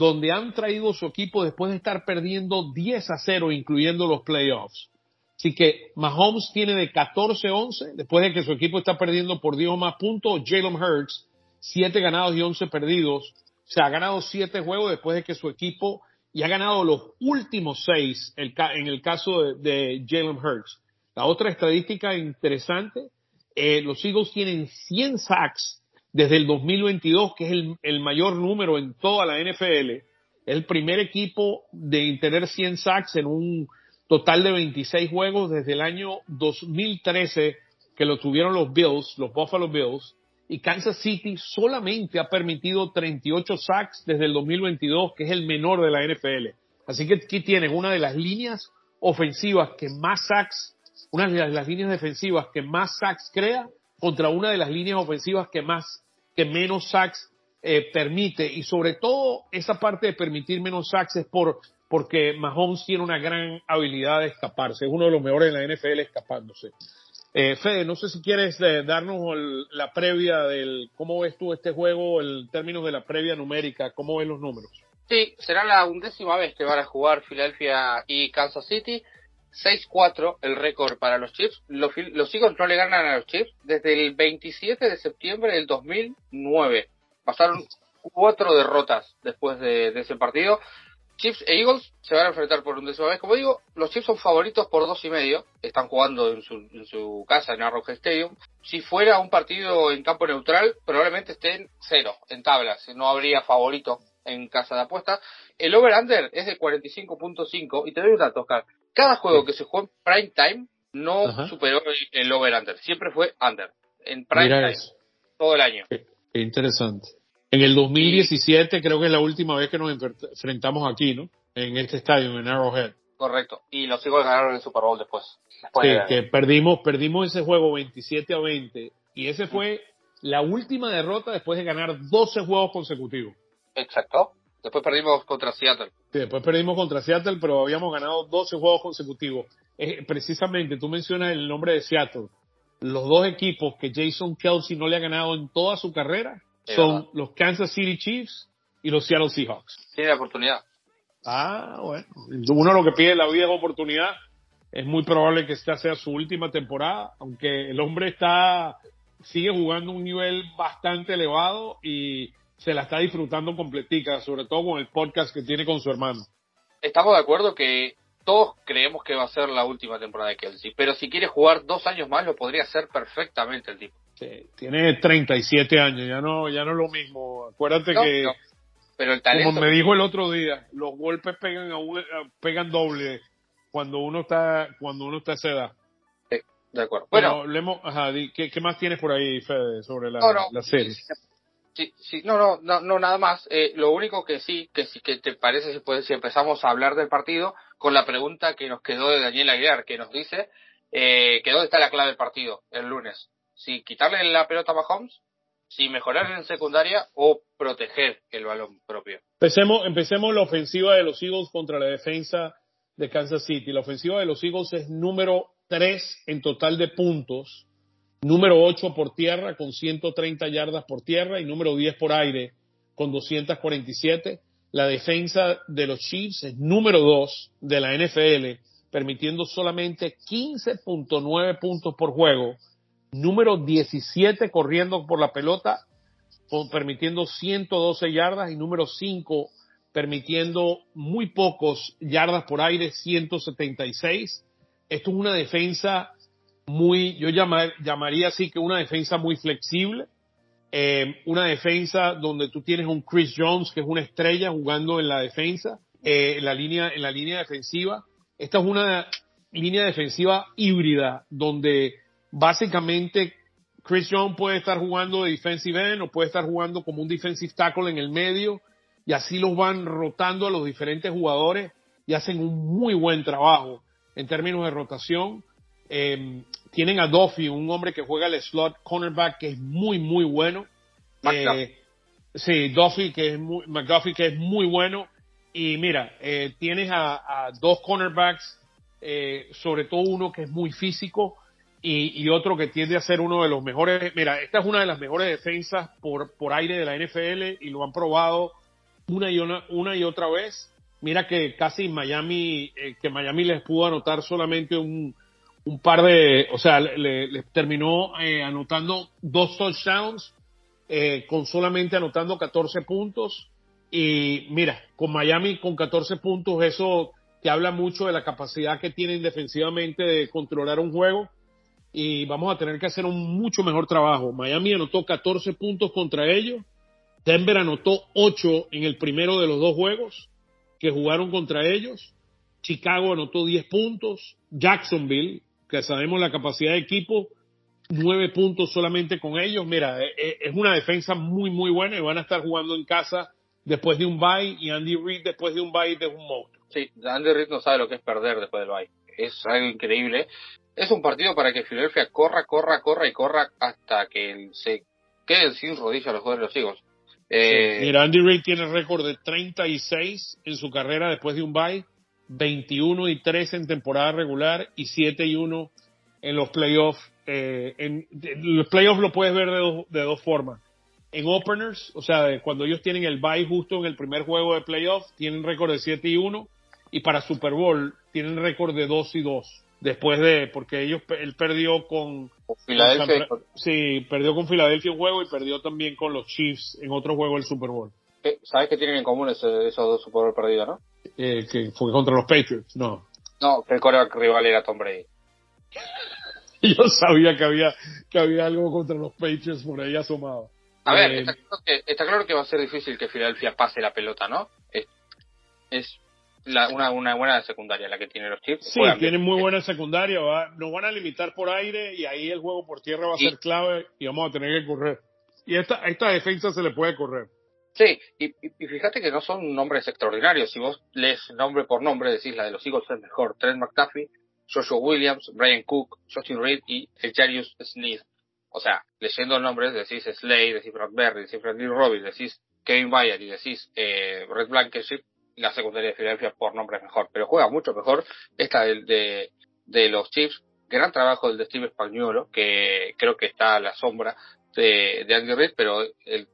donde han traído su equipo después de estar perdiendo 10 a 0, incluyendo los playoffs. Así que Mahomes tiene de 14-11, después de que su equipo está perdiendo por 10 o más puntos. Jalen Hurts, 7 ganados y 11 perdidos. O sea, ha ganado 7 juegos después de que su equipo y ha ganado los últimos 6 en el caso de, Jalen Hurts. La otra estadística interesante, eh, los Eagles tienen 100 sacks desde el 2022, que es el, mayor número en toda la NFL. El primer equipo de tener 100 sacks en un total de 26 juegos desde el año 2013 que lo tuvieron los Bills, los Buffalo Bills, y Kansas City solamente ha permitido 38 sacks desde el 2022, que es el menor de la NFL. Así que aquí tienes una de las líneas ofensivas que más sacks, una de las líneas defensivas que más sacks crea contra una de las líneas ofensivas que más, que menos sacks eh, permite. Y sobre todo esa parte de permitir menos sacks es por, porque Mahomes tiene una gran habilidad de escaparse. Es uno de los mejores en la NFL escapándose. Eh, Fede, no sé si quieres eh, darnos la previa del cómo ves tú este juego, el término de la previa numérica, cómo ves los números. Sí, será la undécima vez que van a jugar Filadelfia y Kansas City. 6-4 el récord para los Chiefs. Los, los Eagles no le ganan a los Chiefs desde el 27 de septiembre del 2009. Pasaron cuatro derrotas después de, ese partido. Chiefs e Eagles se van a enfrentar por undécima vez. Como digo, los Chiefs son favoritos por dos y medio. Están jugando en su, en su casa, en Arrowhead Stadium. Si fuera un partido en campo neutral, probablemente estén cero en tablas. No habría favorito en casa de apuestas. El over-under es de 45.5 y te doy un dato, Oscar. Cada juego que se jugó en prime time no superó el, over-under. Siempre fue under. En prime time. Todo el año. Qué, interesante. En el 2017 creo que es la última vez que nos enfrentamos aquí, ¿no? En este estadio, en Arrowhead. Correcto. Y los Eagles ganaron el Super Bowl después. sí, que perdimos, perdimos ese juego 27 a 20. Y ese fue la última derrota después de ganar 12 juegos consecutivos. Exacto. Después perdimos contra Seattle. Sí, después perdimos contra Seattle, pero habíamos ganado 12 juegos consecutivos. precisamente, tú mencionas el nombre de Seattle. Los dos equipos que Jason Kelsey no le ha ganado en toda su carrera son los Kansas City Chiefs y los Seattle Seahawks. Tiene la oportunidad. Ah, bueno. Uno lo que pide la vida es oportunidad. Es muy probable que esta sea su última temporada, aunque el hombre está sigue jugando un nivel bastante elevado y se la está disfrutando completica, sobre todo con el podcast que tiene con su hermano. Estamos de acuerdo que todos creemos que va a ser la última temporada de Kelsey, pero si quiere jugar dos años más lo podría hacer perfectamente el tipo. Sí, tiene 37 años, ya no, ya no es lo mismo. Acuérdate que, pero el talento... como me dijo el otro día, los golpes pegan a pegan doble cuando uno está, cuando uno está a esa edad. de acuerdo. Bueno, ¿qué, más tienes por ahí, Fede, sobre la, la serie? Sí, sí, no, no, no, no nada más. Eh, lo único que sí, que sí que te parece si, si empezamos a hablar del partido con la pregunta que nos quedó de Daniel Aguilar, que nos dice eh, que dónde está la clave del partido el lunes. Si quitarle la pelota a Mahomes, si mejorar en secundaria o proteger el balón propio. Empecemos, empecemos la ofensiva de los Eagles contra la defensa de Kansas City. La ofensiva de los Eagles es número 3 en total de puntos número 8 por tierra con 130 yardas por tierra y número 10 por aire con 247. La defensa de los Chiefs es número 2 de la NFL, permitiendo solamente 15.9 puntos por juego. Número 17 corriendo por la pelota, permitiendo 112 yardas y número 5 permitiendo muy pocos yardas por aire, 176. Esto es una defensa muy, yo llamaría así que una defensa muy flexible, eh, una defensa donde tú tienes un Chris Jones que es una estrella jugando en la defensa, eh, en la línea, en la línea defensiva. Esta es una línea defensiva híbrida donde básicamente Chris Jones puede estar jugando de defensive end o puede estar jugando como un defensive tackle en el medio y así los van rotando a los diferentes jugadores y hacen un muy buen trabajo en términos de rotación. Eh, tienen a Duffy, un hombre que juega el slot cornerback que es muy, muy bueno. Eh, sí, Duffy que es muy, McDuffie que es muy bueno. Y mira, eh, tienes a, dos cornerbacks, eh, sobre todo uno que es muy físico y, y, otro que tiende a ser uno de los mejores. Mira, esta es una de las mejores defensas por, por aire de la NFL y lo han probado una y, una, una y otra vez. Mira que casi Miami, eh, que Miami les pudo anotar solamente un, un par de, o sea, le, terminó eh, anotando dos touchdowns, eh, con solamente anotando 14 puntos. Y mira, con Miami con 14 puntos, eso te habla mucho de la capacidad que tienen defensivamente de controlar un juego. Y vamos a tener que hacer un mucho mejor trabajo. Miami anotó 14 puntos contra ellos. Denver anotó 8 en el primero de los dos juegos que jugaron contra ellos. Chicago anotó 10 puntos. Jacksonville, que sabemos la capacidad de equipo, 9 puntos solamente con ellos. Mira, e, e, es una defensa muy, muy buena y van a estar jugando en casa después de un bye y Andy Reid después de un bye de un monstruo. Sí, Andy Reid no sabe lo que es perder después del bye. Es algo increíble. Es un partido para que Filadelfia corra, corra, corra y corra hasta que se queden sin rodillas los jugadores de los hijos. Eh, Mira, Andy Reid tiene récord de 36 en su carrera después de un bye, 21 y 3 en temporada regular y 7 y 1 en los playoffs. Eh, en, los playoffs lo puedes ver de dos, de dos formas. En openers, o sea, cuando ellos tienen el bye justo en el primer juego de playoffs, tienen récord de 7 y 1 y para Super Bowl tienen récord de 2 y 2 después de, porque ellos, él perdió con, Filadelfia. sí, perdió con Filadelfia un juego y perdió también con los Chiefs en otro juego del Super Bowl. ¿Sabes qué tienen en común esos, dos Super Bowl perdidos, no? Eh, que fue contra los Patriots, no. No, que el coreback rival era Tom Brady. Yo sabía que había, que había algo contra los Patriots por ahí asomado. A ver, eh, está, claro que, está, claro que, va a ser difícil que Filadelfia pase la pelota, ¿no? Es, es una, una buena secundaria la que tiene los Chiefs. Sí, tienen muy buena secundaria. Va, nos van a limitar por aire y ahí el juego por tierra va a ser clave y vamos a tener que correr. Y esta, esta defensa se le puede correr. Sí, y, fíjate que no son nombres extraordinarios. Si vos lees nombre por nombre, decís la de los Eagles es mejor. Trent McDuffie, Joshua Williams, Brian Cook, Justin Reed y Jarius Smith. O sea, leyendo nombres decís Slade, decís Brad Berry, decís Franklin Robbins, decís Kevin Bayard y decís eh, Red Blankenship la secundaria de Filadelfia por nombre es mejor, pero juega mucho mejor esta de, de, de los Chiefs. Gran trabajo del de Steve Spagnuolo, que creo que está a la sombra de, de Andy Reid, pero el,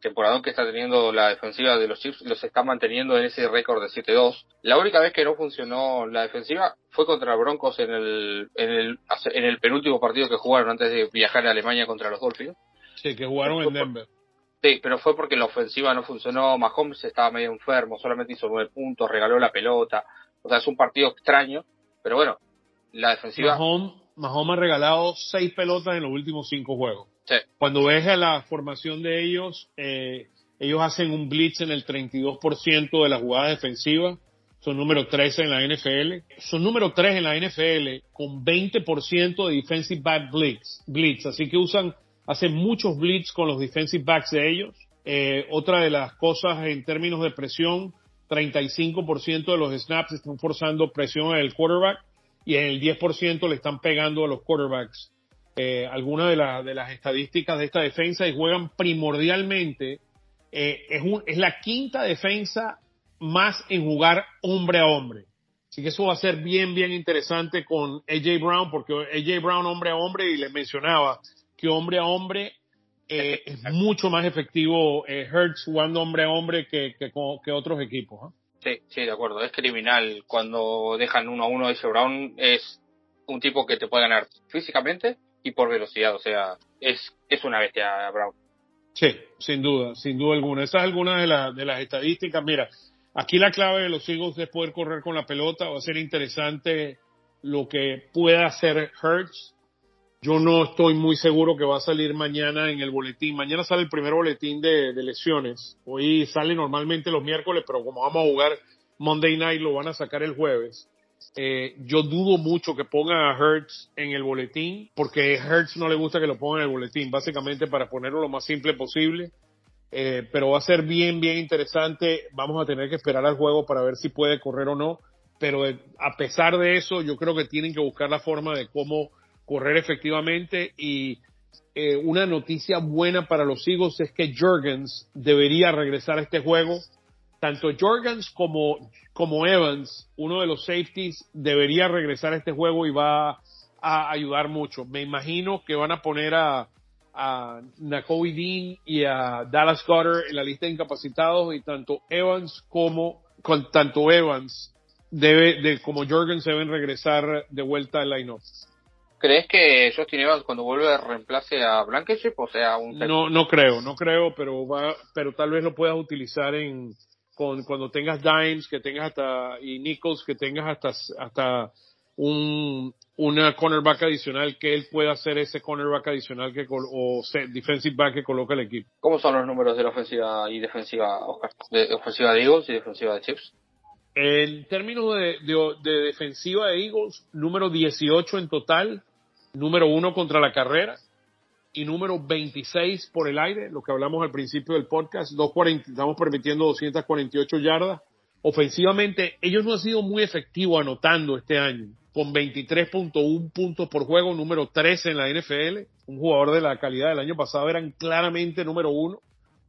temporada que está teniendo la defensiva de los Chiefs los está manteniendo en ese récord de 7-2. La única vez que no funcionó la defensiva fue contra Broncos en el, en el, en el penúltimo partido que jugaron antes de viajar a Alemania contra los Dolphins. Sí, que jugaron en Denver. Sí, pero fue porque la ofensiva no funcionó, Mahomes estaba medio enfermo, solamente hizo nueve puntos, regaló la pelota, o sea, es un partido extraño, pero bueno, la defensiva... Mahomes, Mahomes ha regalado seis pelotas en los últimos cinco juegos. Sí. Cuando ves a la formación de ellos, eh, ellos hacen un blitz en el 32% de las jugadas defensivas, son número 13 en la NFL, son número 3 en la NFL con 20% de defensive back blitz, blitz, así que usan hace muchos blitz con los defensive backs de ellos. Eh, otra de las cosas en términos de presión, 35% de los snaps están forzando presión al quarterback y en el 10% le están pegando a los quarterbacks. Eh, algunas de, de, las estadísticas de esta defensa y juegan primordialmente, eh, es, un, es la quinta defensa más en jugar hombre a hombre. Así que eso va a ser bien, bien interesante con AJ Brown, porque AJ Brown hombre a hombre, y les mencionaba, que hombre a hombre eh, es mucho más efectivo eh, Hertz jugando hombre a hombre que, que, otros equipos. Sí, de acuerdo. Es criminal cuando dejan uno a uno. Ese Brown es un tipo que te puede ganar físicamente y por velocidad. O sea, es, es una bestia Brown. Sí, sin duda, sin duda alguna. Esa es alguna de, de las estadísticas. Mira, aquí la clave de los Eagles es poder correr con la pelota. Va a ser interesante lo que pueda hacer Hertz yo no estoy muy seguro que va a salir mañana en el boletín. Mañana sale el primer boletín de, lesiones. Hoy sale normalmente los miércoles, pero como vamos a jugar Monday Night, lo van a sacar el jueves. Eh, yo dudo mucho que pongan a Hertz en el boletín, porque a Hertz no le gusta que lo pongan en el boletín, básicamente para ponerlo lo más simple posible. Eh, pero va a ser bien, bien interesante. Vamos a tener que esperar al juego para ver si puede correr o no. Pero a pesar de eso, yo creo que tienen que buscar la forma de cómo correr efectivamente y eh, una noticia buena para los Eagles es que Jorgens debería regresar a este juego. Tanto Jorgens como, como Evans, uno de los safeties, debería regresar a este juego y va a ayudar mucho. Me imagino que van a poner a, a Nakobe Dean y a Dallas Goddard en la lista de incapacitados y tanto Evans como con tanto Evans debe de como Jorgens deben regresar de vuelta al line-up. ¿Crees que Justin Evans cuando vuelve reemplace a Blankenship o sea un No no creo, no creo, pero va pero tal vez lo puedas utilizar en con cuando tengas dimes, que tengas hasta y nickels, que tengas hasta hasta un una cornerback adicional que él pueda hacer ese cornerback adicional que o defensive back que coloca el equipo. ¿Cómo son los números de la ofensiva y defensiva, Oscar? De ofensiva de Eagles y defensiva de Chiefs. En términos de, de, defensiva de Eagles, número 18 en total, número 1 contra la carrera y número 26 por el aire, lo que hablamos al principio del podcast, 240, estamos permitiendo 248 yardas. Ofensivamente, ellos no han sido muy efectivos anotando este año con 23.1 puntos por juego, número 13 en la NFL. Un jugador de la calidad del año pasado eran claramente número uno.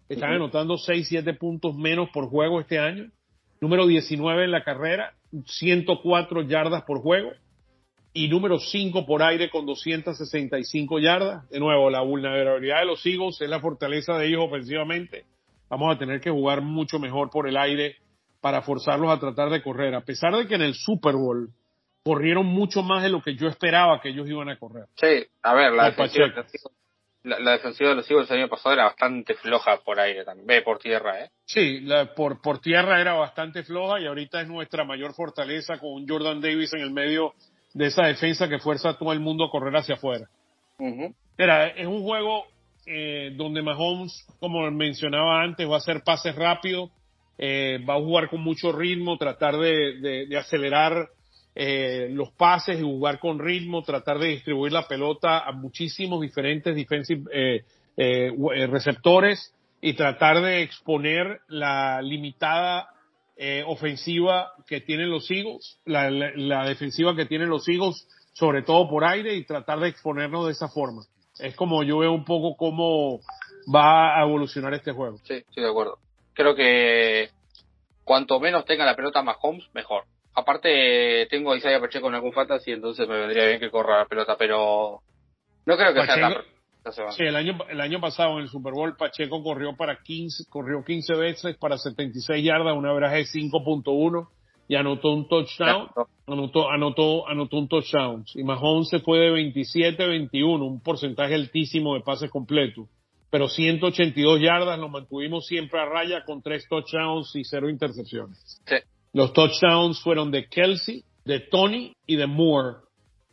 Están anotando 6, 7 puntos menos por juego este año. Número 19 en la carrera, 104 yardas por juego. Y número 5 por aire con 265 yardas. De nuevo, la vulnerabilidad de los Eagles es la fortaleza de ellos ofensivamente. Vamos a tener que jugar mucho mejor por el aire para forzarlos a tratar de correr. A pesar de que en el Super Bowl corrieron mucho más de lo que yo esperaba que ellos iban a correr. Sí, a ver, la, defensiva, la, defensiva, de los Eagles el año pasado era bastante floja por aire también, ve por tierra, ¿eh? Sí, la, por, por tierra era bastante floja y ahorita es nuestra mayor fortaleza con un Jordan Davis en el medio de esa defensa que fuerza a todo el mundo a correr hacia afuera. Era, es un juego eh, donde Mahomes, como mencionaba antes, va a hacer pases rápidos, eh, va a jugar con mucho ritmo, tratar de, de acelerar eh, los pases y jugar con ritmo, tratar de distribuir la pelota a muchísimos diferentes defensive, receptores y tratar de exponer la limitada eh, ofensiva que tienen los Eagles, la, la, defensiva que tienen los Eagles, sobre todo por aire, y tratar de exponernos de esa forma. Es como yo veo un poco cómo va a evolucionar este juego. Sí, estoy de acuerdo. Creo que cuanto menos tenga la pelota Mahomes, mejor aparte tengo a Isaiah Pacheco en algún fantasy, entonces me vendría bien que corra la pelota, pero no creo que sea tan Sí, el año, el año pasado en el Super Bowl Pacheco corrió para 15, corrió 15 veces para 76 yardas, una average de 5.1 y anotó un touchdown, anotó, anotó, anotó un touchdown. Y Mahomes se fue de 27-21, un porcentaje altísimo de pases completos. Pero 182 yardas lo mantuvimos siempre a raya con tres touchdowns y cero intercepciones. Sí. Los touchdowns fueron de Kelsey, de Tony y de Moore.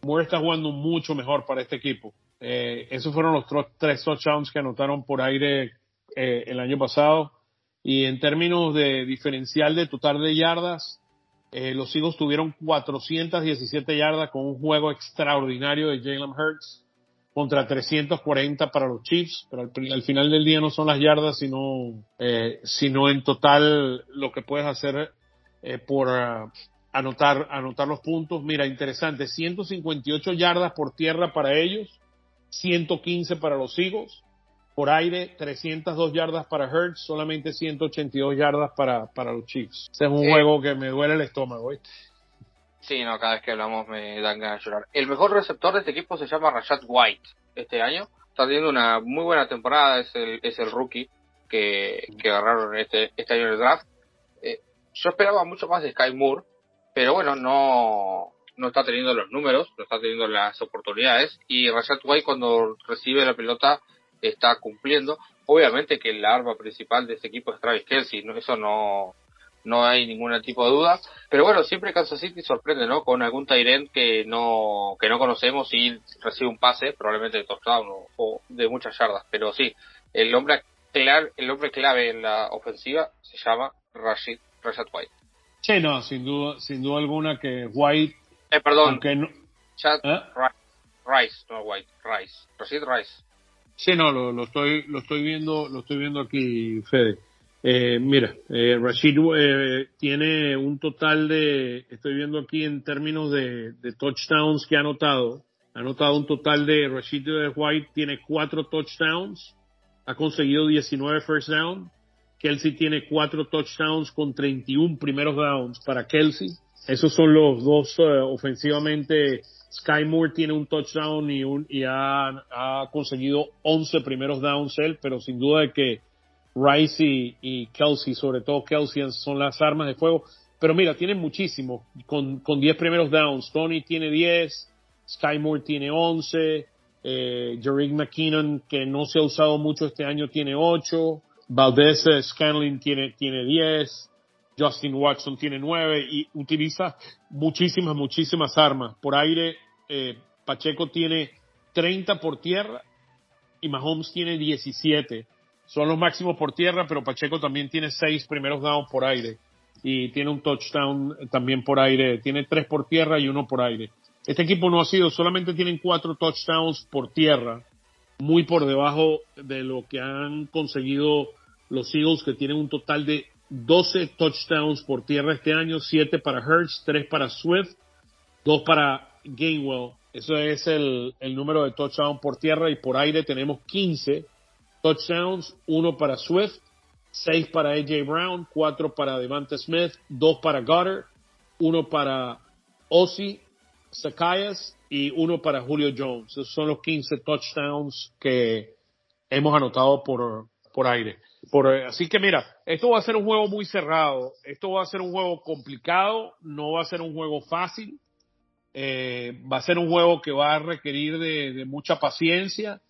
Moore está jugando mucho mejor para este equipo. Eh, esos fueron los tres touchdowns que anotaron por aire eh, el año pasado. Y en términos de diferencial de total de yardas, eh, los Eagles tuvieron 417 yardas con un juego extraordinario de Jalen Hurts contra 340 para los Chiefs, pero al, final del día no son las yardas, sino, sino en total lo que puedes hacer eh, por ah, anotar, anotar los puntos. Mira, interesante, 158 yardas por tierra para ellos, 115 para los Eagles, por aire 302 yardas para Hertz, solamente 182 yardas para, para los Chiefs. Este es un juego que me duele el estómago. ¿viste? Sí, no, cada vez que hablamos me dan ganas de llorar. El mejor receptor de este equipo se llama Rashad White este año. Está teniendo una muy buena temporada, es el, es el rookie que, que agarraron este, este año en el draft yo esperaba mucho más de Sky Moore, pero bueno, no, no está teniendo los números, no está teniendo las oportunidades y Rashad White cuando recibe la pelota está cumpliendo. Obviamente que la arma principal de este equipo es Travis Kelsey, ¿no? eso no, no hay ningún tipo de duda. Pero bueno, siempre Kansas City sorprende, ¿no? Con algún Tyrant que no, que no conocemos y recibe un pase, probablemente de touchdown o, de muchas yardas. Pero sí, el hombre, clave, el hombre clave en la ofensiva se llama Rashid Rashad White. Sí, no, sin duda, sin duda alguna que White. Eh, perdón. no, Chad ¿Eh? Rice, no White, Rice. Rashid Rice. Sí, no, lo, lo, estoy, lo estoy viendo, lo estoy viendo aquí, Fede. Eh, mira, eh, Rashid eh, tiene un total de, estoy viendo aquí en términos de, de touchdowns que ha anotado, ha anotado un total de Rashid White tiene cuatro touchdowns, ha conseguido 19 first down, Kelsey tiene cuatro touchdowns con 31 primeros downs para Kelsey. Esos son los dos eh, ofensivamente Sky Moore tiene un touchdown y, un, y ha, conseguido 11 primeros downs él, pero sin duda de que Rice y, Kelsey, sobre todo Kelsey, son las armas de fuego. Pero mira, tienen muchísimo, con, con 10 primeros downs. Tony tiene 10, Sky Moore tiene 11, eh, Jerick McKinnon, que no se ha usado mucho este año, tiene 8, Valdez Scanlon tiene, tiene 10, Justin Watson tiene 9 y utiliza muchísimas, muchísimas armas. Por aire, eh, Pacheco tiene 30 por tierra y Mahomes tiene 17 son los máximos por tierra, pero Pacheco también tiene seis primeros downs por aire y tiene un touchdown también por aire, tiene tres por tierra y uno por aire. Este equipo no ha sido, solamente tienen cuatro touchdowns por tierra, muy por debajo de lo que han conseguido los Eagles, que tienen un total de 12 touchdowns por tierra este año, siete para Hurts, tres para Swift, dos para Gainwell. Eso es el, el número de touchdowns por tierra y por aire tenemos 15 touchdowns, uno para Swift, seis para AJ Brown, cuatro para Devante Smith, dos para Goddard, uno para Ozzy, Zacchaeus y uno para Julio Jones. Esos son los 15 touchdowns que hemos anotado por, por aire. Por, así que mira, esto va a ser un juego muy cerrado, esto va a ser un juego complicado, no va a ser un juego fácil, eh, va a ser un juego que va a requerir de, mucha paciencia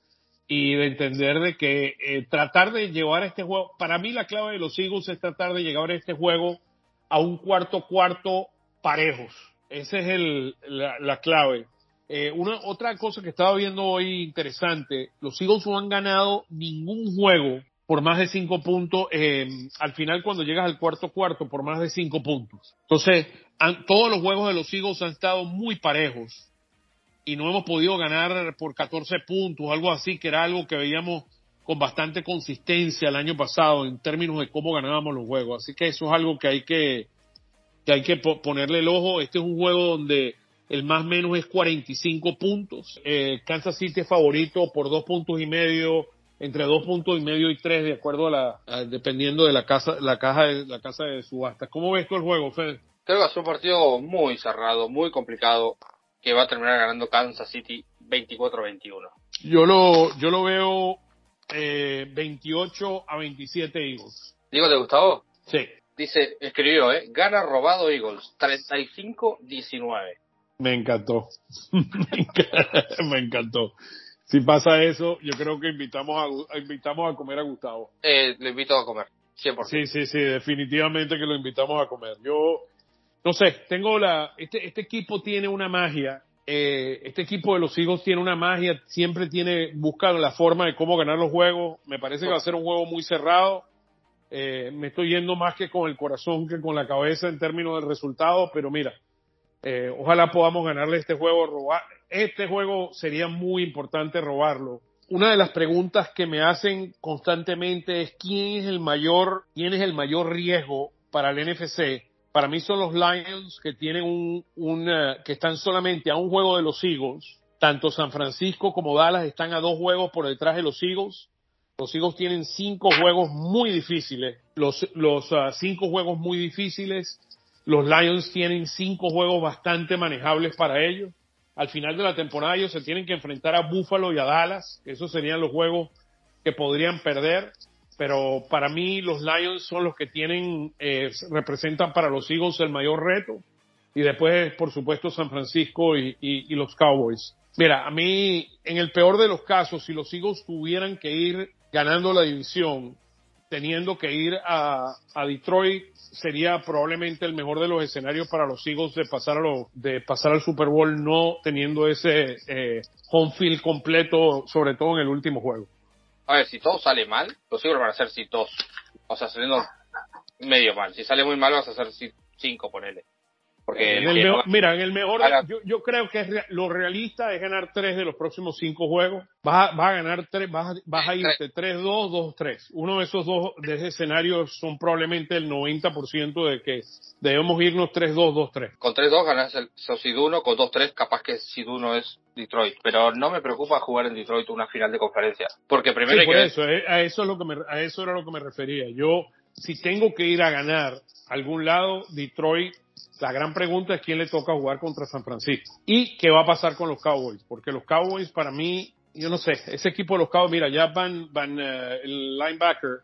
y de entender de que eh, tratar de llevar este juego, para mí la clave de los Eagles es tratar de llevar este juego a un cuarto cuarto parejos. Esa es el, la, clave. Eh, una otra cosa que estaba viendo hoy interesante, los Eagles no han ganado ningún juego por más de cinco puntos, eh, al final cuando llegas al cuarto cuarto por más de cinco puntos. Entonces, todos los juegos de los Eagles han estado muy parejos y no hemos podido ganar por 14 puntos, algo así, que era algo que veíamos con bastante consistencia el año pasado en términos de cómo ganábamos los juegos. Así que eso es algo que hay que, que hay que ponerle el ojo. Este es un juego donde el más menos es 45 puntos. Eh, Kansas City es favorito por dos puntos y medio, entre dos puntos y medio y tres, de acuerdo a la, dependiendo de la casa, la caja de, la casa de subasta. ¿Cómo ves tú el juego, Fede? Creo que es un partido muy cerrado, muy complicado que va a terminar ganando Kansas City 24-21. Yo lo, yo lo veo eh, 28 a 27 Eagles. ¿Digo de Gustavo? Sí. Dice, escribió, ¿eh? Gana robado Eagles, 35-19. Me encantó. Me encantó. Si pasa eso, yo creo que invitamos a, invitamos a comer a Gustavo. Eh, lo invito a comer, 100%. Sí, sí, sí, definitivamente que lo invitamos a comer. Yo, no sé, tengo la, este, este equipo tiene una magia, eh, este equipo de los Eagles tiene una magia, siempre tiene, busca la forma de cómo ganar los juegos, me parece que va a ser un juego muy cerrado, eh, me estoy yendo más que con el corazón que con la cabeza en términos del resultado, pero mira, eh, ojalá podamos ganarle este juego, robar, este juego sería muy importante robarlo. Una de las preguntas que me hacen constantemente es quién es el mayor, quién es el mayor riesgo para el NFC para mí son los Lions que tienen un, eh, que están solamente a un juego de los Eagles. Tanto San Francisco como Dallas están a dos juegos por detrás de los Eagles. Los Eagles tienen cinco juegos muy difíciles. Los, los ah, cinco juegos muy difíciles. Los Lions tienen cinco juegos bastante manejables para ellos. Al final de la temporada ellos se tienen que enfrentar a Buffalo y a Dallas. Esos serían los juegos que podrían perder pero para mí los Lions son los que tienen, eh, representan para los Eagles el mayor reto y después, por supuesto, San Francisco y, y, los Cowboys. Mira, a mí, en el peor de los casos, si los Eagles tuvieran que ir ganando la división, teniendo que ir a, a Detroit, sería probablemente el mejor de los escenarios para los Eagles de pasar, a lo, de pasar al Super Bowl no teniendo ese eh, home field completo, sobre todo en el último juego a ver, si todo sale mal, los Eagles van a ser si dos. O sea, saliendo medio mal. Si sale muy mal, vas a hacer cinco, ponele. Porque mira, en el mejor, yo, yo, creo que es lo realista es ganar tres de los próximos cinco juegos. Vas a, a ganar tres, vas a, vas a irte 3-2, 2-3. Uno de esos dos de ese escenario son probablemente el 90% de que debemos irnos 3-2, 2-3. Con 3-2 ganas el Siduno, con 2-3 capaz que Siduno es Detroit. Pero no me preocupa jugar en Detroit una final de conferencia. Porque primero hay por que eso, eh, a eso es lo que me, a eso era lo que me refería. Yo, si tengo que ir a ganar algún lado, Detroit La gran pregunta es quién le toca jugar contra San Francisco y qué va a pasar con los Cowboys, porque los Cowboys para mí, yo no sé, ese equipo de los Cowboys, mira, ya van, van eh, el linebacker,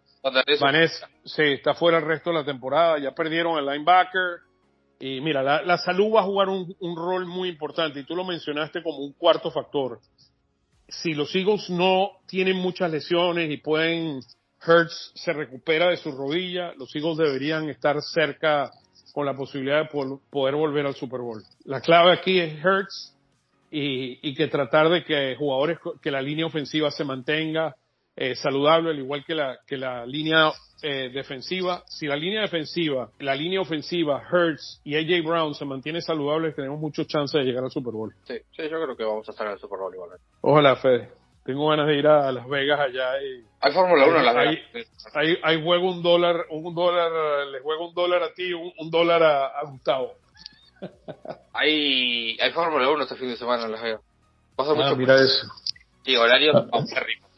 Vanessa, sí, está fuera el resto de la temporada, ya perdieron el linebacker y mira, la, la salud va a jugar un, un rol muy importante y tú lo mencionaste como un cuarto factor. Si los Eagles no tienen muchas lesiones y pueden Hertz se recupera de su rodilla, los Eagles deberían estar cerca con la posibilidad de poder volver al Super Bowl. La clave aquí es Hertz y, y que tratar de que jugadores, que la línea ofensiva se mantenga eh, saludable, al igual que la, que la línea eh, defensiva. Si la línea defensiva, la línea ofensiva, Hertz y AJ Brown se mantiene saludable, tenemos muchos chances de llegar al Super Bowl. Sí, sí, yo creo que vamos a estar en el Super Bowl igualmente. Ojalá, Fede. Tengo ganas de ir a Las Vegas allá y... Hay Fórmula 1 en Las Vegas. Ahí, ahí, juego un dólar, un dólar, le juego un dólar a ti, un, un dólar a, a, Gustavo. hay, hay Fórmula 1 este fin de semana en Las Vegas. Pasa ah, mucho mira eso. Sí, horario ah.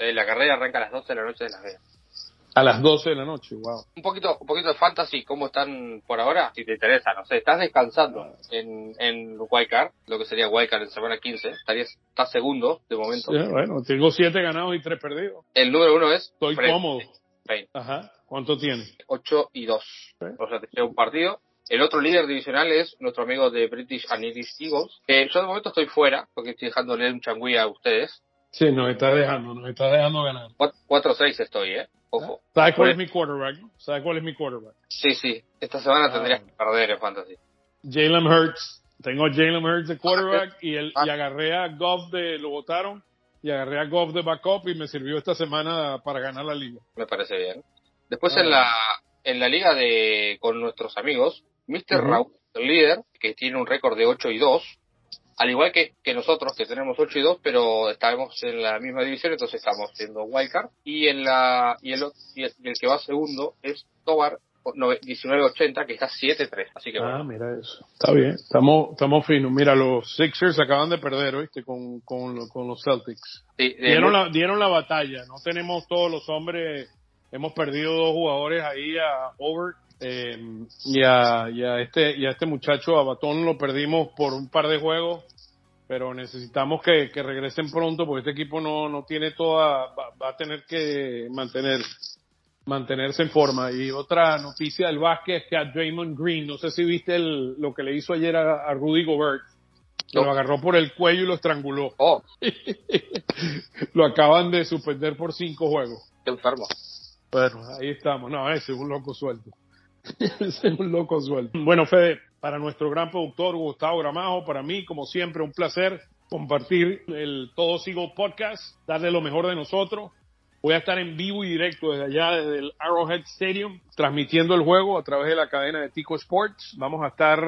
La carrera arranca a las 12 de la noche de Las Vegas. A las 12 de la noche, wow. Un poquito, un poquito de fantasy, ¿cómo están por ahora? Si te interesa, no sé, estás descansando en, en Wildcard, lo que sería Wildcard en semana 15, estarías, estás segundo de momento. Sí, bueno, tengo 7 ganados y 3 perdidos. El número uno es... Estoy cómodo. Ajá, ¿cuánto tiene? 8 y 2. O sea, te lleva un partido. El otro líder divisional es nuestro amigo de British and Irish Eagles. Eh, yo de momento estoy fuera, porque estoy dejándole un changüí a ustedes. Sí, nos está dejando, nos está dejando ganar. 4-6 estoy, ¿eh? Ojo. ¿Sabes cuál es mi quarterback? ¿Sabes cuál es mi quarterback? Sí, sí. Esta semana ah. tendrías que perder en fantasy. Jalen Hurts. Tengo Jalen Hurts de quarterback y, el, y agarré a Goff de, lo votaron, y agarré a Goff de backup y me sirvió esta semana para ganar la liga. Me parece bien. Después en la en la liga de con nuestros amigos, Mr. Raúl, el líder, que tiene un récord de 8 y 2, al igual que, que nosotros, que tenemos 8 y 2, pero estamos en la misma división, entonces estamos siendo wildcard. Y, en la, y, el, y el, que va segundo es Tobar 1980, que está 7-3. Así que Ah, mira eso. Está bien, estamos, estamos finos. Mira, los Sixers acaban de perder, ¿oíste? Con, con, con los Celtics. Sí, dieron, la, dieron la batalla. No tenemos todos los hombres. Hemos perdido dos jugadores ahí a Over eh, y, a, y, a, este, y a este muchacho, a Batón, lo perdimos por un par de juegos, pero necesitamos que, que regresen pronto porque este equipo no, no tiene toda, va, a tener que mantener, mantenerse en forma. Y otra noticia del básquet es que a Draymond Green, no sé si viste el, lo que le hizo ayer a, Rudy Gobert, lo agarró por el cuello y lo estranguló. Oh. lo acaban de suspender por cinco juegos. Qué enfermo. Bueno, ahí estamos. No, ese es un loco suelto. es un loco suelto. Bueno, Fede, para nuestro gran productor Gustavo Gramajo, para mí, como siempre, un placer compartir el Todo Sigo Podcast, darle lo mejor de nosotros. Voy a estar en vivo y directo desde allá, desde el Arrowhead Stadium, transmitiendo el juego a través de la cadena de Tico Sports. Vamos a estar,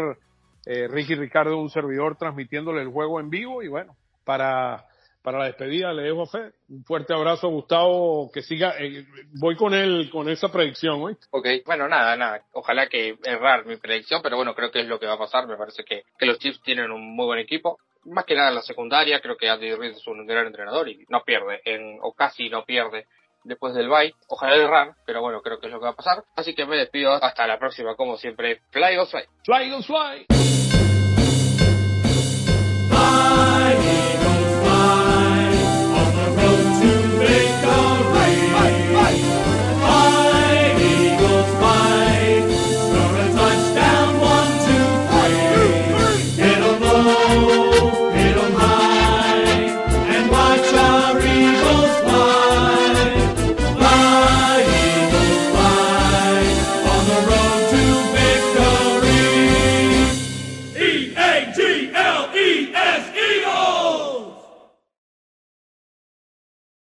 eh, Ricky Ricardo, un servidor, transmitiéndole el juego en vivo y bueno, para para la despedida le dejo a Fe. Un fuerte abrazo Gustavo, que siga, eh, voy con él, con esa predicción, hoy. Ok, bueno, nada, nada, ojalá que errar mi predicción, pero bueno, creo que es lo que va a pasar, me parece que, que los Chiefs tienen un muy buen equipo, más que nada en la secundaria, creo que Andy Reid es un gran entrenador y no pierde, en, o casi no pierde después del bye, ojalá errar, pero bueno, creo que es lo que va a pasar, así que me despido hasta la próxima, como siempre, Fly Goes Fly. Fly Goes Fly.